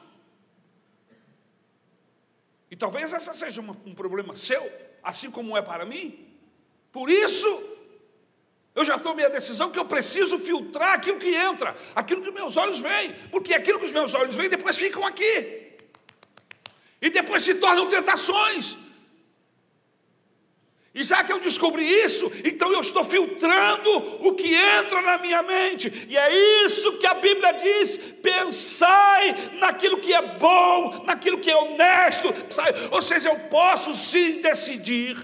E talvez esse seja um problema seu, assim como é para mim. Por isso, eu já tomei a decisão que eu preciso filtrar aquilo que entra, aquilo que meus olhos veem, porque aquilo que os meus olhos veem depois ficam aqui. E depois se tornam tentações. E já que eu descobri isso, então eu estou filtrando o que entra na minha mente. E é isso que a Bíblia diz: pensai naquilo que é bom, naquilo que é honesto. Ou seja, eu posso sim decidir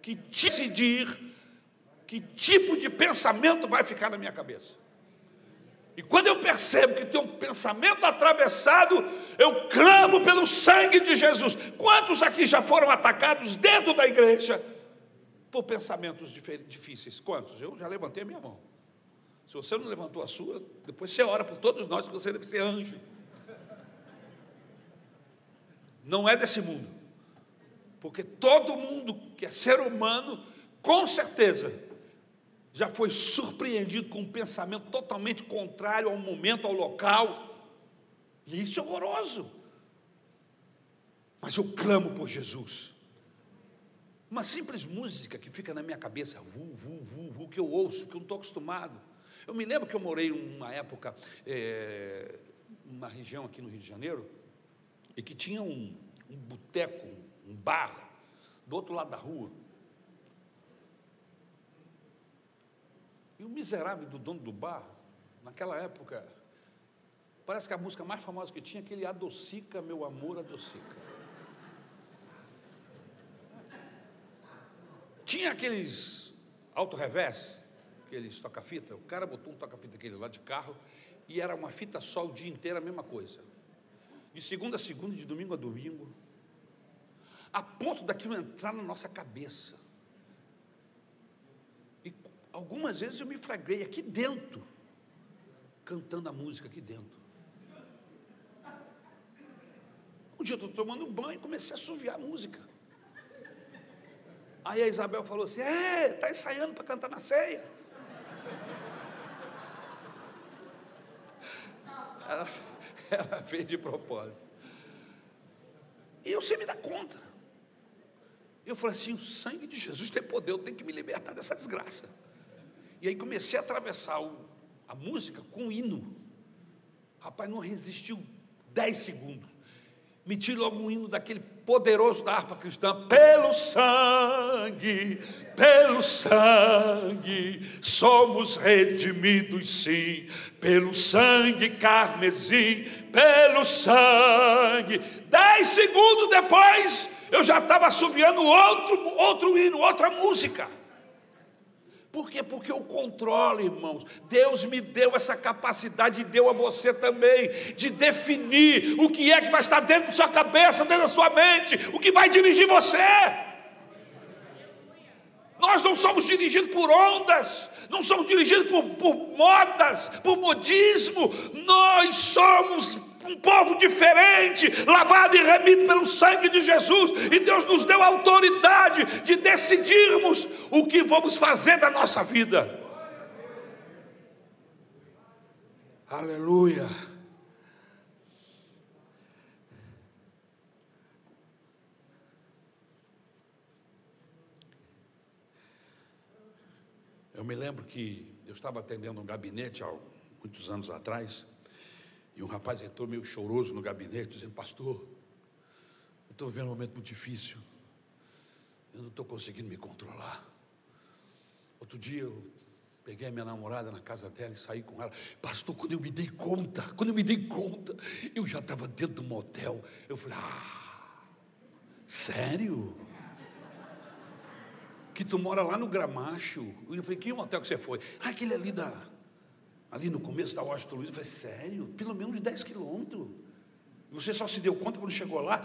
que decidir que tipo de pensamento vai ficar na minha cabeça. E quando eu percebo que tem um pensamento atravessado, eu clamo pelo sangue de Jesus. Quantos aqui já foram atacados dentro da igreja por pensamentos difíceis? Quantos? Eu já levantei a minha mão. Se você não levantou a sua, depois você ora por todos nós, que você deve ser anjo. Não é desse mundo. Porque todo mundo que é ser humano, com certeza, já foi surpreendido com um pensamento totalmente contrário ao momento, ao local. E isso é horroroso. Mas eu clamo por Jesus. Uma simples música que fica na minha cabeça, vu, vu, vu, vu, que eu ouço, que eu não estou acostumado. Eu me lembro que eu morei uma época, é, numa região aqui no Rio de Janeiro, e que tinha um, um boteco, um bar, do outro lado da rua, E o miserável do dono do bar, naquela época, parece que a música mais famosa que tinha, aquele Adocica, meu amor, adocica. Tinha aqueles auto-revés, aqueles toca-fita, o cara botou um toca-fita aquele lá de carro e era uma fita só o dia inteiro, a mesma coisa. De segunda a segunda, de domingo a domingo. A ponto daquilo entrar na nossa cabeça. Algumas vezes eu me flagrei aqui dentro, cantando a música aqui dentro. Um dia eu estou tomando banho e comecei a assoviar a música. Aí a Isabel falou assim: É, está ensaiando para cantar na ceia. Ela, ela fez de propósito. E eu sei me dar conta. Eu falei assim: o sangue de Jesus tem poder, eu tenho que me libertar dessa desgraça. E aí comecei a atravessar o, a música com o hino. Rapaz, não resistiu dez segundos. Meti logo um hino daquele poderoso da harpa cristã. Pelo sangue, pelo sangue, somos redimidos sim. Pelo sangue carmesim, pelo sangue. Dez segundos depois, eu já estava assoviando outro, outro hino, outra música. Por quê? Porque eu controlo, irmãos. Deus me deu essa capacidade e deu a você também de definir o que é que vai estar dentro da sua cabeça, dentro da sua mente, o que vai dirigir você. Nós não somos dirigidos por ondas, não somos dirigidos por, por modas, por modismo, nós somos um povo diferente, lavado e remido pelo sangue de Jesus, e Deus nos deu autoridade de decidirmos o que vamos fazer da nossa vida. Aleluia. Eu me lembro que eu estava atendendo um gabinete há muitos anos atrás, e um rapaz entrou meio choroso no gabinete, dizendo: Pastor, eu estou vivendo um momento muito difícil, eu não estou conseguindo me controlar. Outro dia eu Peguei a minha namorada na casa dela e saí com ela. Pastor, quando eu me dei conta, quando eu me dei conta, eu já estava dentro do motel. Eu falei, ah, sério? Que tu mora lá no Gramacho. Eu falei, que motel que você foi? Ah, aquele ali da. Ali no começo da Washington Luiz. Eu falei, sério? Pelo menos 10 quilômetros. Você só se deu conta quando chegou lá?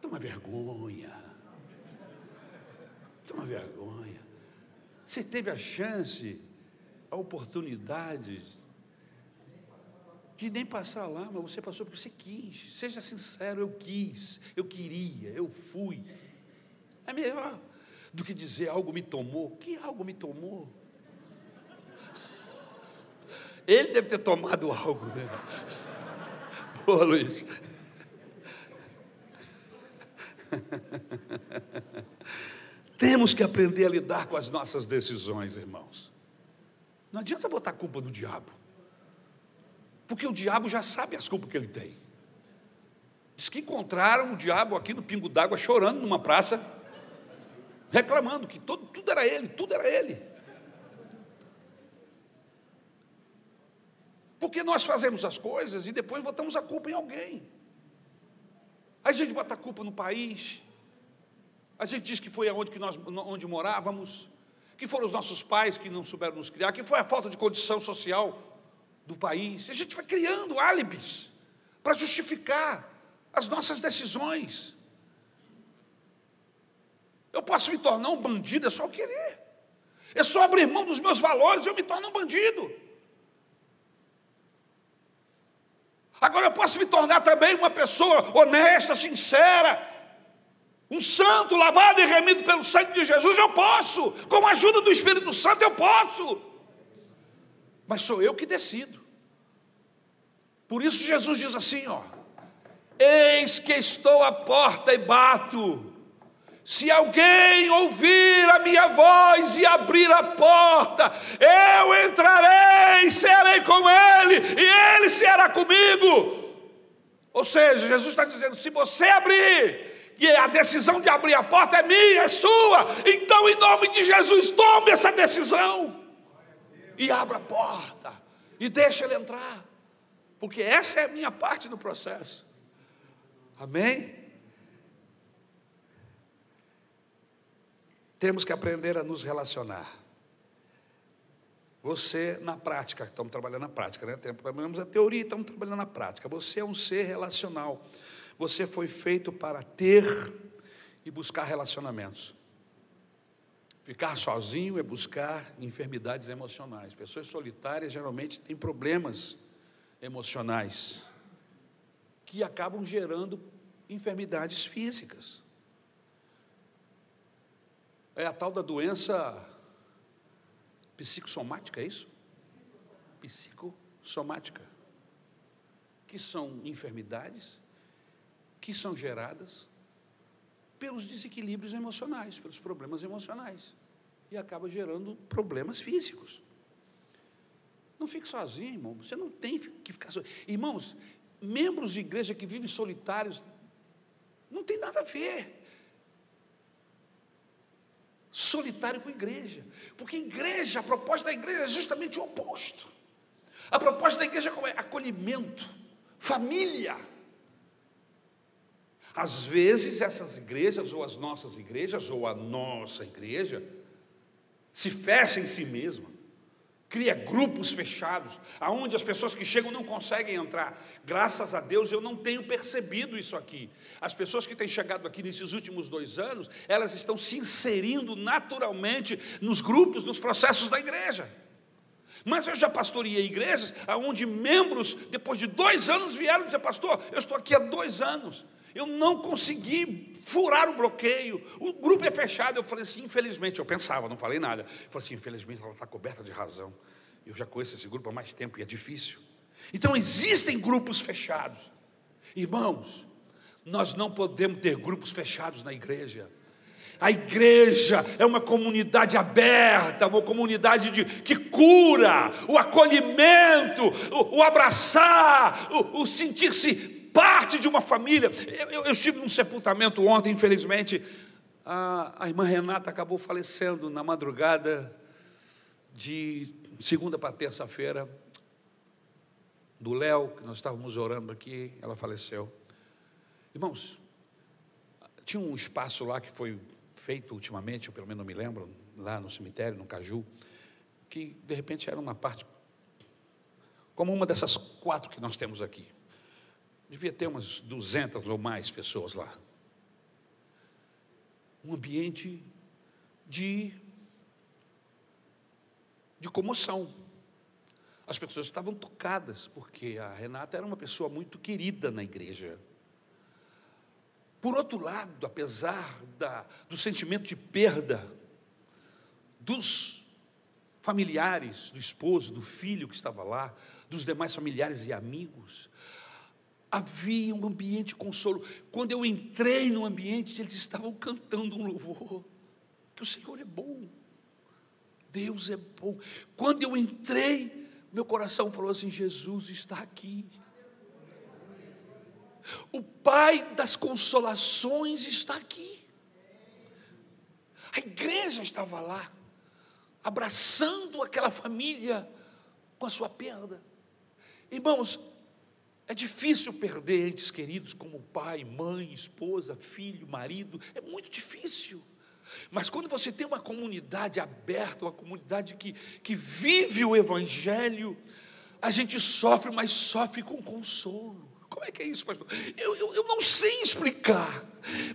Tá uma vergonha. Tá uma vergonha. Você teve a chance a oportunidade de nem passar lá, mas você passou porque você quis. Seja sincero, eu quis, eu queria, eu fui. É melhor do que dizer algo me tomou. Que algo me tomou? Ele deve ter tomado algo, né? Boa, Luiz. Temos que aprender a lidar com as nossas decisões, irmãos. Não adianta botar a culpa no diabo. Porque o diabo já sabe as culpas que ele tem. Diz que encontraram o diabo aqui no pingo d'água chorando numa praça, reclamando que todo, tudo era ele, tudo era ele. Porque nós fazemos as coisas e depois botamos a culpa em alguém. a gente bota a culpa no país. A gente diz que foi aonde que nós onde morávamos que foram os nossos pais que não souberam nos criar, que foi a falta de condição social do país. A gente vai criando álibis para justificar as nossas decisões. Eu posso me tornar um bandido, é só eu querer. É só abrir mão dos meus valores, eu me torno um bandido. Agora eu posso me tornar também uma pessoa honesta, sincera, um santo lavado e remido pelo sangue de Jesus, eu posso. Com a ajuda do Espírito Santo, eu posso. Mas sou eu que decido. Por isso Jesus diz assim, ó: Eis que estou à porta e bato. Se alguém ouvir a minha voz e abrir a porta, eu entrarei, serei com ele, e ele será comigo. Ou seja, Jesus está dizendo: se você abrir, e a decisão de abrir a porta é minha, é sua. Então, em nome de Jesus, tome essa decisão e abra a porta e deixe ele entrar, porque essa é a minha parte no processo. Amém? Temos que aprender a nos relacionar. Você, na prática, estamos trabalhando na prática, né? Trabalhamos a teoria, estamos trabalhando na prática. Você é um ser relacional. Você foi feito para ter e buscar relacionamentos. Ficar sozinho é buscar enfermidades emocionais. Pessoas solitárias geralmente têm problemas emocionais que acabam gerando enfermidades físicas. É a tal da doença psicossomática, é isso? Psicossomática. Que são enfermidades que são geradas pelos desequilíbrios emocionais, pelos problemas emocionais. E acaba gerando problemas físicos. Não fique sozinho, irmão. Você não tem que ficar sozinho. Irmãos, membros de igreja que vivem solitários, não tem nada a ver. Solitário com igreja. Porque igreja, a proposta da igreja é justamente o oposto. A proposta da igreja é acolhimento, família. Às vezes, essas igrejas, ou as nossas igrejas, ou a nossa igreja, se fecha em si mesma, cria grupos fechados, aonde as pessoas que chegam não conseguem entrar. Graças a Deus eu não tenho percebido isso aqui. As pessoas que têm chegado aqui nesses últimos dois anos, elas estão se inserindo naturalmente nos grupos, nos processos da igreja. Mas eu já pastoreei igrejas onde membros, depois de dois anos, vieram dizer, pastor, eu estou aqui há dois anos. Eu não consegui furar o bloqueio. O grupo é fechado. Eu falei assim, infelizmente, eu pensava, não falei nada. Eu falei assim, infelizmente ela está coberta de razão. Eu já conheço esse grupo há mais tempo e é difícil. Então existem grupos fechados. Irmãos, nós não podemos ter grupos fechados na igreja. A igreja é uma comunidade aberta, uma comunidade de, que cura, o acolhimento, o, o abraçar, o, o sentir-se parte de uma família. Eu, eu, eu estive num sepultamento ontem, infelizmente, a, a irmã Renata acabou falecendo na madrugada de segunda para terça-feira, do Léo, que nós estávamos orando aqui, ela faleceu. Irmãos, tinha um espaço lá que foi feito ultimamente, eu pelo menos não me lembro, lá no cemitério, no Caju, que de repente era uma parte, como uma dessas quatro que nós temos aqui. Devia ter umas 200 ou mais pessoas lá. Um ambiente de, de comoção. As pessoas estavam tocadas, porque a Renata era uma pessoa muito querida na igreja. Por outro lado, apesar da, do sentimento de perda dos familiares, do esposo, do filho que estava lá, dos demais familiares e amigos, havia um ambiente de consolo. Quando eu entrei no ambiente, eles estavam cantando um louvor, que o Senhor é bom, Deus é bom. Quando eu entrei, meu coração falou assim: Jesus está aqui. O Pai das consolações está aqui. A igreja estava lá, abraçando aquela família com a sua perda. Irmãos, é difícil perder entes queridos como pai, mãe, esposa, filho, marido, é muito difícil. Mas quando você tem uma comunidade aberta, uma comunidade que, que vive o Evangelho, a gente sofre, mas sofre com consolo. Como é que é isso, pastor? Eu, eu, eu, não sei explicar.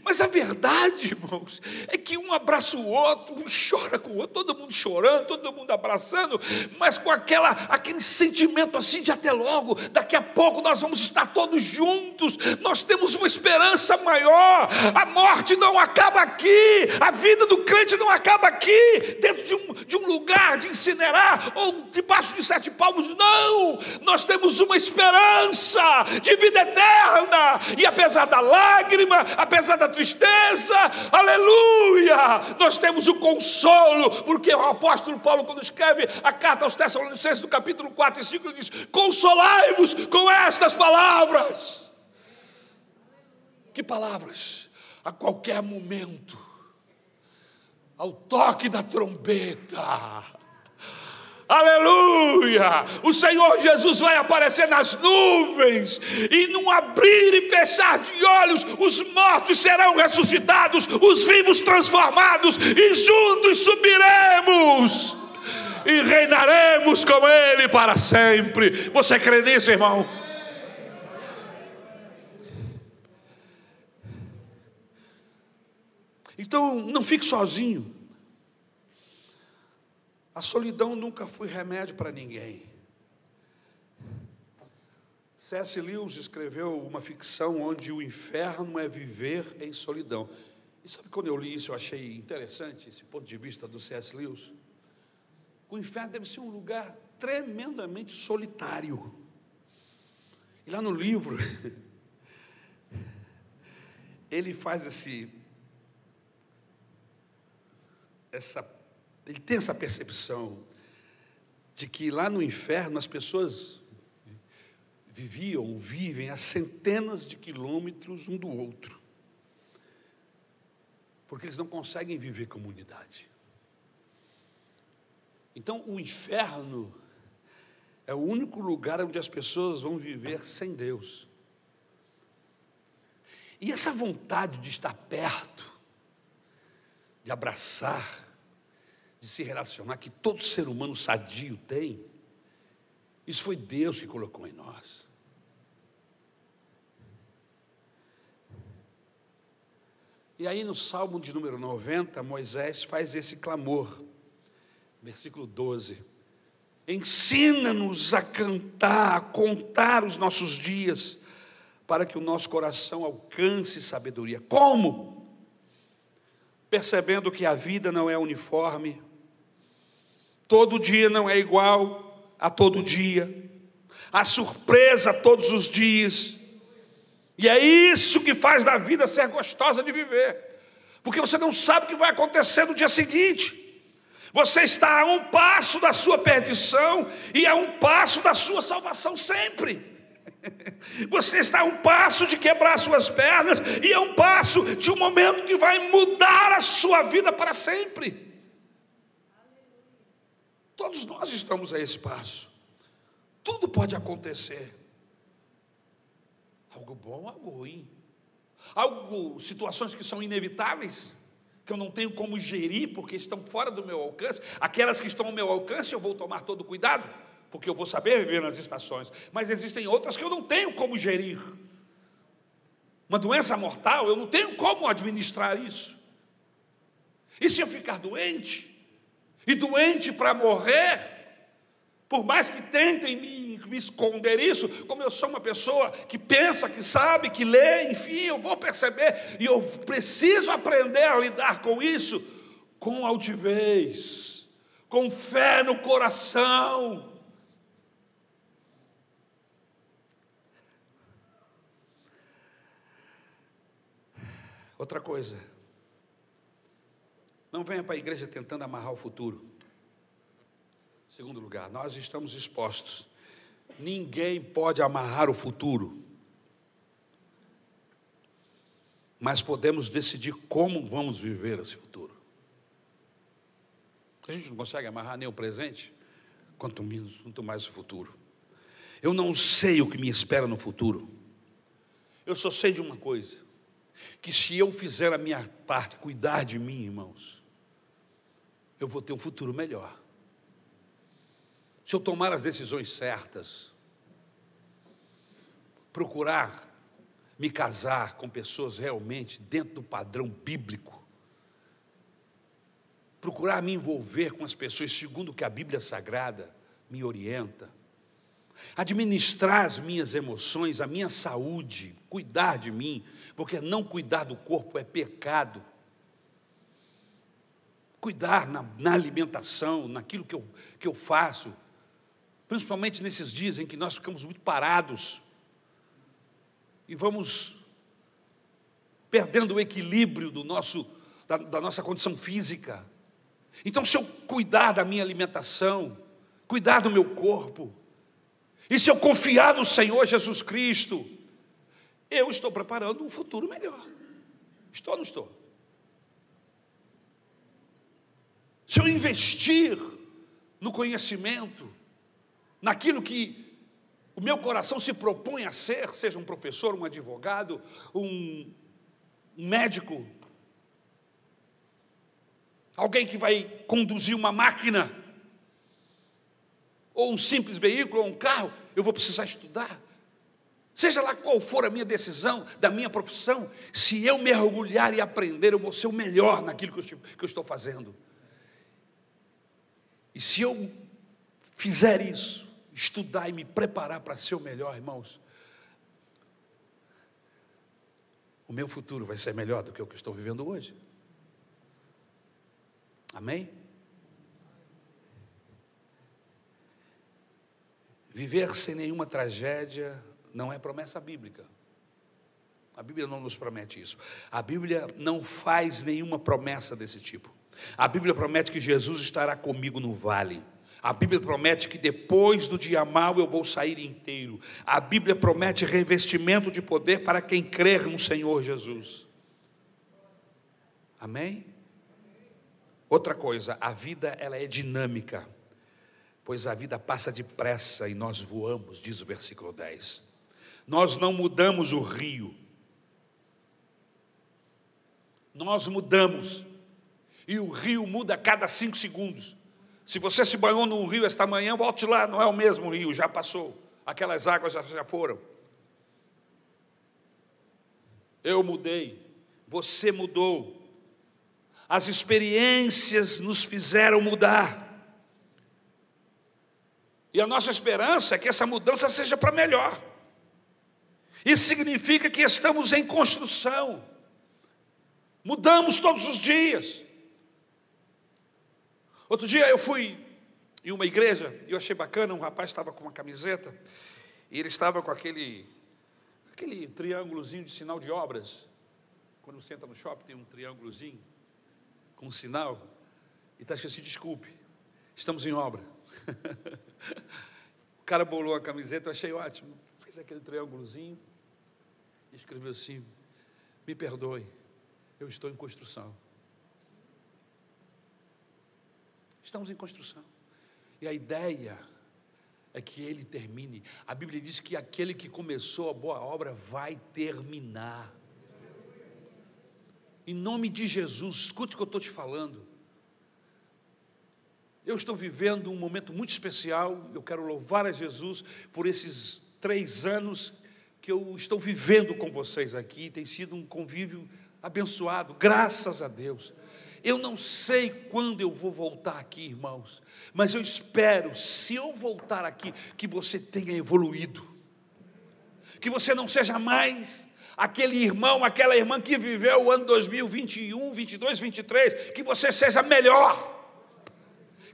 Mas a verdade, irmãos, é que um abraça o outro, um chora com o outro, todo mundo chorando, todo mundo abraçando, mas com aquela, aquele sentimento assim de até logo, daqui a pouco nós vamos estar todos juntos, nós temos uma esperança maior, a morte não acaba aqui, a vida do crente não acaba aqui, dentro de um, de um lugar de incinerar, ou debaixo de sete palmos, não, nós temos uma esperança de vida eterna, e apesar da lágrima, apesar da tristeza, aleluia, nós temos o consolo, porque o apóstolo Paulo, quando escreve a carta aos Tessalonicenses, no capítulo 4 e 5, ele diz: Consolai-vos com estas palavras. Que palavras? A qualquer momento, ao toque da trombeta, Aleluia! O Senhor Jesus vai aparecer nas nuvens, e num abrir e fechar de olhos, os mortos serão ressuscitados, os vivos transformados, e juntos subiremos e reinaremos com Ele para sempre. Você crê nisso, irmão? Então, não fique sozinho. A solidão nunca foi remédio para ninguém. C.S. Lewis escreveu uma ficção onde o inferno é viver em solidão. E sabe quando eu li isso, eu achei interessante esse ponto de vista do C.S. Lewis? O inferno deve ser um lugar tremendamente solitário. E lá no livro, ele faz esse, essa ele tem essa percepção de que lá no inferno as pessoas viviam, vivem a centenas de quilômetros um do outro, porque eles não conseguem viver comunidade. Então, o inferno é o único lugar onde as pessoas vão viver sem Deus. E essa vontade de estar perto, de abraçar, de se relacionar que todo ser humano sadio tem, isso foi Deus que colocou em nós. E aí no Salmo de número 90, Moisés faz esse clamor, versículo 12: Ensina-nos a cantar, a contar os nossos dias, para que o nosso coração alcance sabedoria. Como? Percebendo que a vida não é uniforme, Todo dia não é igual a todo dia. A surpresa todos os dias. E é isso que faz da vida ser gostosa de viver. Porque você não sabe o que vai acontecer no dia seguinte. Você está a um passo da sua perdição e a um passo da sua salvação sempre. Você está a um passo de quebrar suas pernas e a um passo de um momento que vai mudar a sua vida para sempre. Todos nós estamos a esse passo. Tudo pode acontecer. Algo bom, algo ruim. Algo, situações que são inevitáveis, que eu não tenho como gerir porque estão fora do meu alcance. Aquelas que estão ao meu alcance, eu vou tomar todo cuidado, porque eu vou saber viver nas estações. Mas existem outras que eu não tenho como gerir. Uma doença mortal, eu não tenho como administrar isso. E se eu ficar doente? E doente para morrer? Por mais que tentem me, me, esconder isso, como eu sou uma pessoa que pensa, que sabe, que lê, enfim, eu vou perceber e eu preciso aprender a lidar com isso com altivez, com fé no coração. Outra coisa, não venha para a igreja tentando amarrar o futuro. Segundo lugar, nós estamos expostos. Ninguém pode amarrar o futuro. Mas podemos decidir como vamos viver esse futuro. A gente não consegue amarrar nem o presente, quanto, menos, quanto mais o futuro. Eu não sei o que me espera no futuro. Eu só sei de uma coisa: que se eu fizer a minha parte, cuidar de mim, irmãos, eu vou ter um futuro melhor. Se eu tomar as decisões certas, procurar me casar com pessoas realmente dentro do padrão bíblico, procurar me envolver com as pessoas segundo o que a Bíblia Sagrada me orienta, administrar as minhas emoções, a minha saúde, cuidar de mim, porque não cuidar do corpo é pecado cuidar na, na alimentação, naquilo que eu, que eu faço, principalmente nesses dias em que nós ficamos muito parados e vamos perdendo o equilíbrio do nosso, da, da nossa condição física. Então, se eu cuidar da minha alimentação, cuidar do meu corpo, e se eu confiar no Senhor Jesus Cristo, eu estou preparando um futuro melhor. Estou ou não estou? Se eu investir no conhecimento, naquilo que o meu coração se propõe a ser, seja um professor, um advogado, um, médico, alguém que vai conduzir uma máquina, ou um simples veículo, ou um carro, eu vou precisar estudar. Seja lá qual for a minha decisão, da minha profissão, se eu mergulhar e aprender, eu vou ser o melhor naquilo que eu estou fazendo. E se eu fizer isso, estudar e me preparar para ser o melhor, irmãos, o meu futuro vai ser melhor do que o que estou vivendo hoje. Amém? Viver sem nenhuma tragédia não é promessa bíblica. A Bíblia não nos promete isso. A Bíblia não faz nenhuma promessa desse tipo. A Bíblia promete que Jesus estará comigo no vale. A Bíblia promete que depois do dia mau eu vou sair inteiro. A Bíblia promete revestimento de poder para quem crer no Senhor Jesus. Amém? Outra coisa, a vida ela é dinâmica, pois a vida passa depressa e nós voamos, diz o versículo 10. Nós não mudamos o rio, nós mudamos e o rio muda a cada cinco segundos. Se você se banhou num rio esta manhã, volte lá, não é o mesmo rio, já passou. Aquelas águas já, já foram. Eu mudei, você mudou. As experiências nos fizeram mudar. E a nossa esperança é que essa mudança seja para melhor. Isso significa que estamos em construção. Mudamos todos os dias. Outro dia eu fui em uma igreja e eu achei bacana, um rapaz estava com uma camiseta e ele estava com aquele aquele triângulozinho de sinal de obras. Quando você entra no shopping tem um triângulozinho com um sinal e está escrito assim, desculpe, estamos em obra. o cara bolou a camiseta, eu achei ótimo. Fez aquele triângulozinho e escreveu assim, me perdoe, eu estou em construção. Estamos em construção. E a ideia é que ele termine. A Bíblia diz que aquele que começou a boa obra vai terminar. Em nome de Jesus, escute o que eu estou te falando. Eu estou vivendo um momento muito especial, eu quero louvar a Jesus por esses três anos que eu estou vivendo com vocês aqui, tem sido um convívio abençoado, graças a Deus. Eu não sei quando eu vou voltar aqui, irmãos, mas eu espero, se eu voltar aqui, que você tenha evoluído, que você não seja mais aquele irmão, aquela irmã que viveu o ano 2021, 22, 23, que você seja melhor.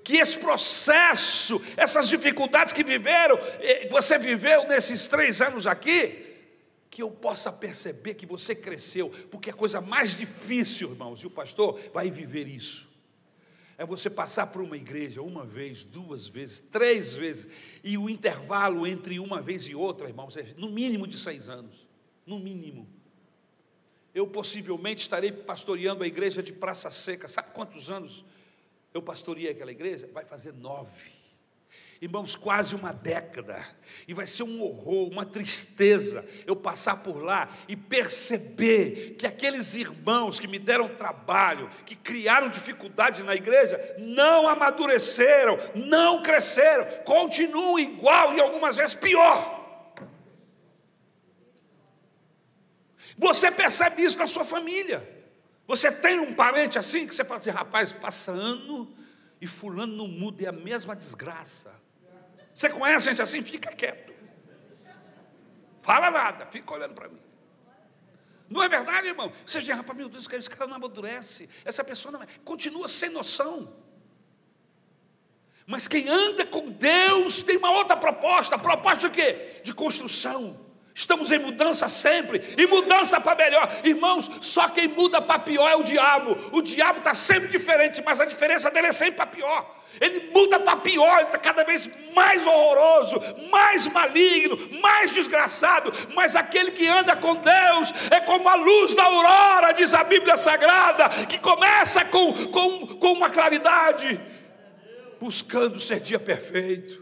Que esse processo, essas dificuldades que viveram, eh, você viveu nesses três anos aqui, que eu possa perceber que você cresceu, porque a coisa mais difícil, irmãos, e o pastor vai viver isso. É você passar por uma igreja uma vez, duas vezes, três vezes, e o intervalo entre uma vez e outra, irmãos, é no mínimo de seis anos. No mínimo. Eu possivelmente estarei pastoreando a igreja de Praça Seca. Sabe quantos anos eu pastoreei aquela igreja? Vai fazer nove irmãos, quase uma década, e vai ser um horror, uma tristeza eu passar por lá e perceber que aqueles irmãos que me deram trabalho, que criaram dificuldade na igreja, não amadureceram, não cresceram, continuam igual e algumas vezes pior. Você percebe isso na sua família. Você tem um parente assim que você fala assim, rapaz, passa ano e fulano não muda, é a mesma desgraça. Você conhece gente assim? Fica quieto. Fala nada, fica olhando para mim. Não é verdade, irmão? Você diz, rapaz, meu Deus, esse cara não amadurece. Essa pessoa não, é, continua sem noção. Mas quem anda com Deus tem uma outra proposta. Proposta de quê? De construção. Estamos em mudança sempre, e mudança para melhor. Irmãos, só quem muda para pior é o diabo. O diabo está sempre diferente, mas a diferença dele é sempre para pior. Ele muda para pior, ele está cada vez mais horroroso, mais maligno, mais desgraçado. Mas aquele que anda com Deus é como a luz da aurora, diz a Bíblia Sagrada, que começa com, com, com uma claridade, buscando ser dia perfeito.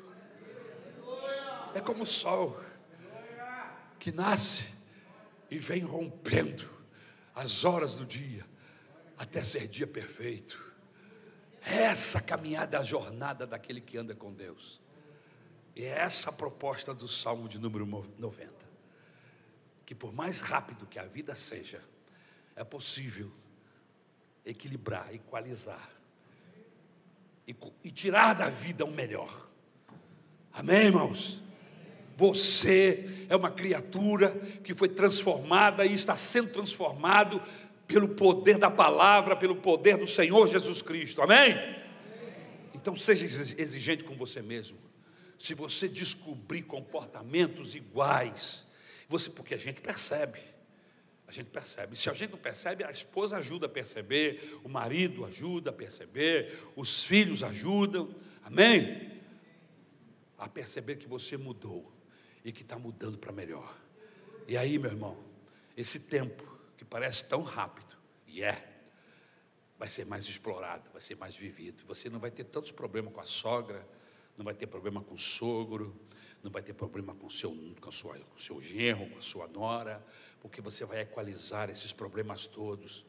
É como o sol que nasce e vem rompendo as horas do dia até ser dia perfeito. Essa caminhada é a jornada daquele que anda com Deus. E é essa a proposta do Salmo de número 90. Que por mais rápido que a vida seja, é possível equilibrar, equalizar e, e tirar da vida o melhor. Amém, irmãos? Você é uma criatura que foi transformada e está sendo transformado pelo poder da palavra, pelo poder do Senhor Jesus Cristo. Amém? Então seja exigente com você mesmo. Se você descobrir comportamentos iguais, você porque a gente percebe. A gente percebe. Se a gente não percebe, a esposa ajuda a perceber, o marido ajuda a perceber, os filhos ajudam. Amém? A perceber que você mudou e que está mudando para melhor. E aí, meu irmão, esse tempo que parece tão rápido, e é, vai ser mais explorado, vai ser mais vivido. Você não vai ter tantos problemas com a sogra, não vai ter problema com o sogro, não vai ter problema com, seu, com, sua, com seu genro, com a sua nora, porque você vai equalizar esses problemas todos.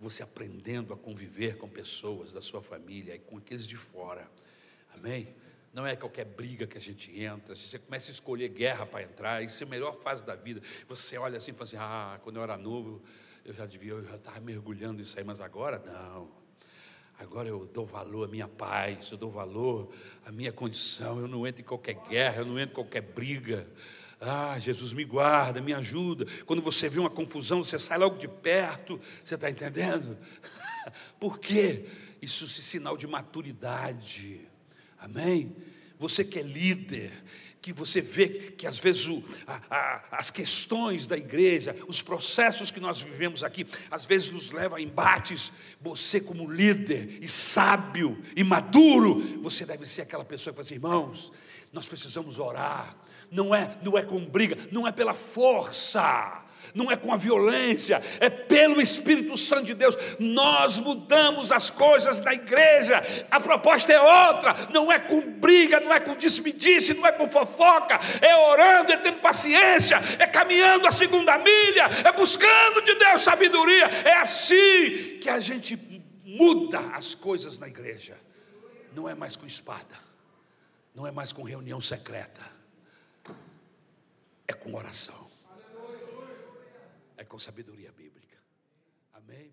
Você aprendendo a conviver com pessoas da sua família e com aqueles de fora. Amém? Não é qualquer briga que a gente entra. Você começa a escolher guerra para entrar, isso é a melhor fase da vida. Você olha assim e fala assim: ah, quando eu era novo, eu já devia, eu já estava mergulhando isso aí, mas agora não. Agora eu dou valor à minha paz, eu dou valor à minha condição. Eu não entro em qualquer guerra, eu não entro em qualquer briga. Ah, Jesus me guarda, me ajuda. Quando você vê uma confusão, você sai logo de perto. Você está entendendo? Por quê? Isso é sinal de maturidade. Amém? Você que é líder, que você vê que às vezes o, a, a, as questões da igreja, os processos que nós vivemos aqui, às vezes nos levam a embates. Você, como líder e sábio e maduro, você deve ser aquela pessoa que fala assim, irmãos, nós precisamos orar. Não é, não é com briga, não é pela força não é com a violência, é pelo Espírito Santo de Deus. Nós mudamos as coisas da igreja, a proposta é outra, não é com briga, não é com despedice, não é com fofoca, é orando, é tendo paciência, é caminhando a segunda milha, é buscando de Deus sabedoria. É assim que a gente muda as coisas na igreja, não é mais com espada, não é mais com reunião secreta, é com oração com sabedoria?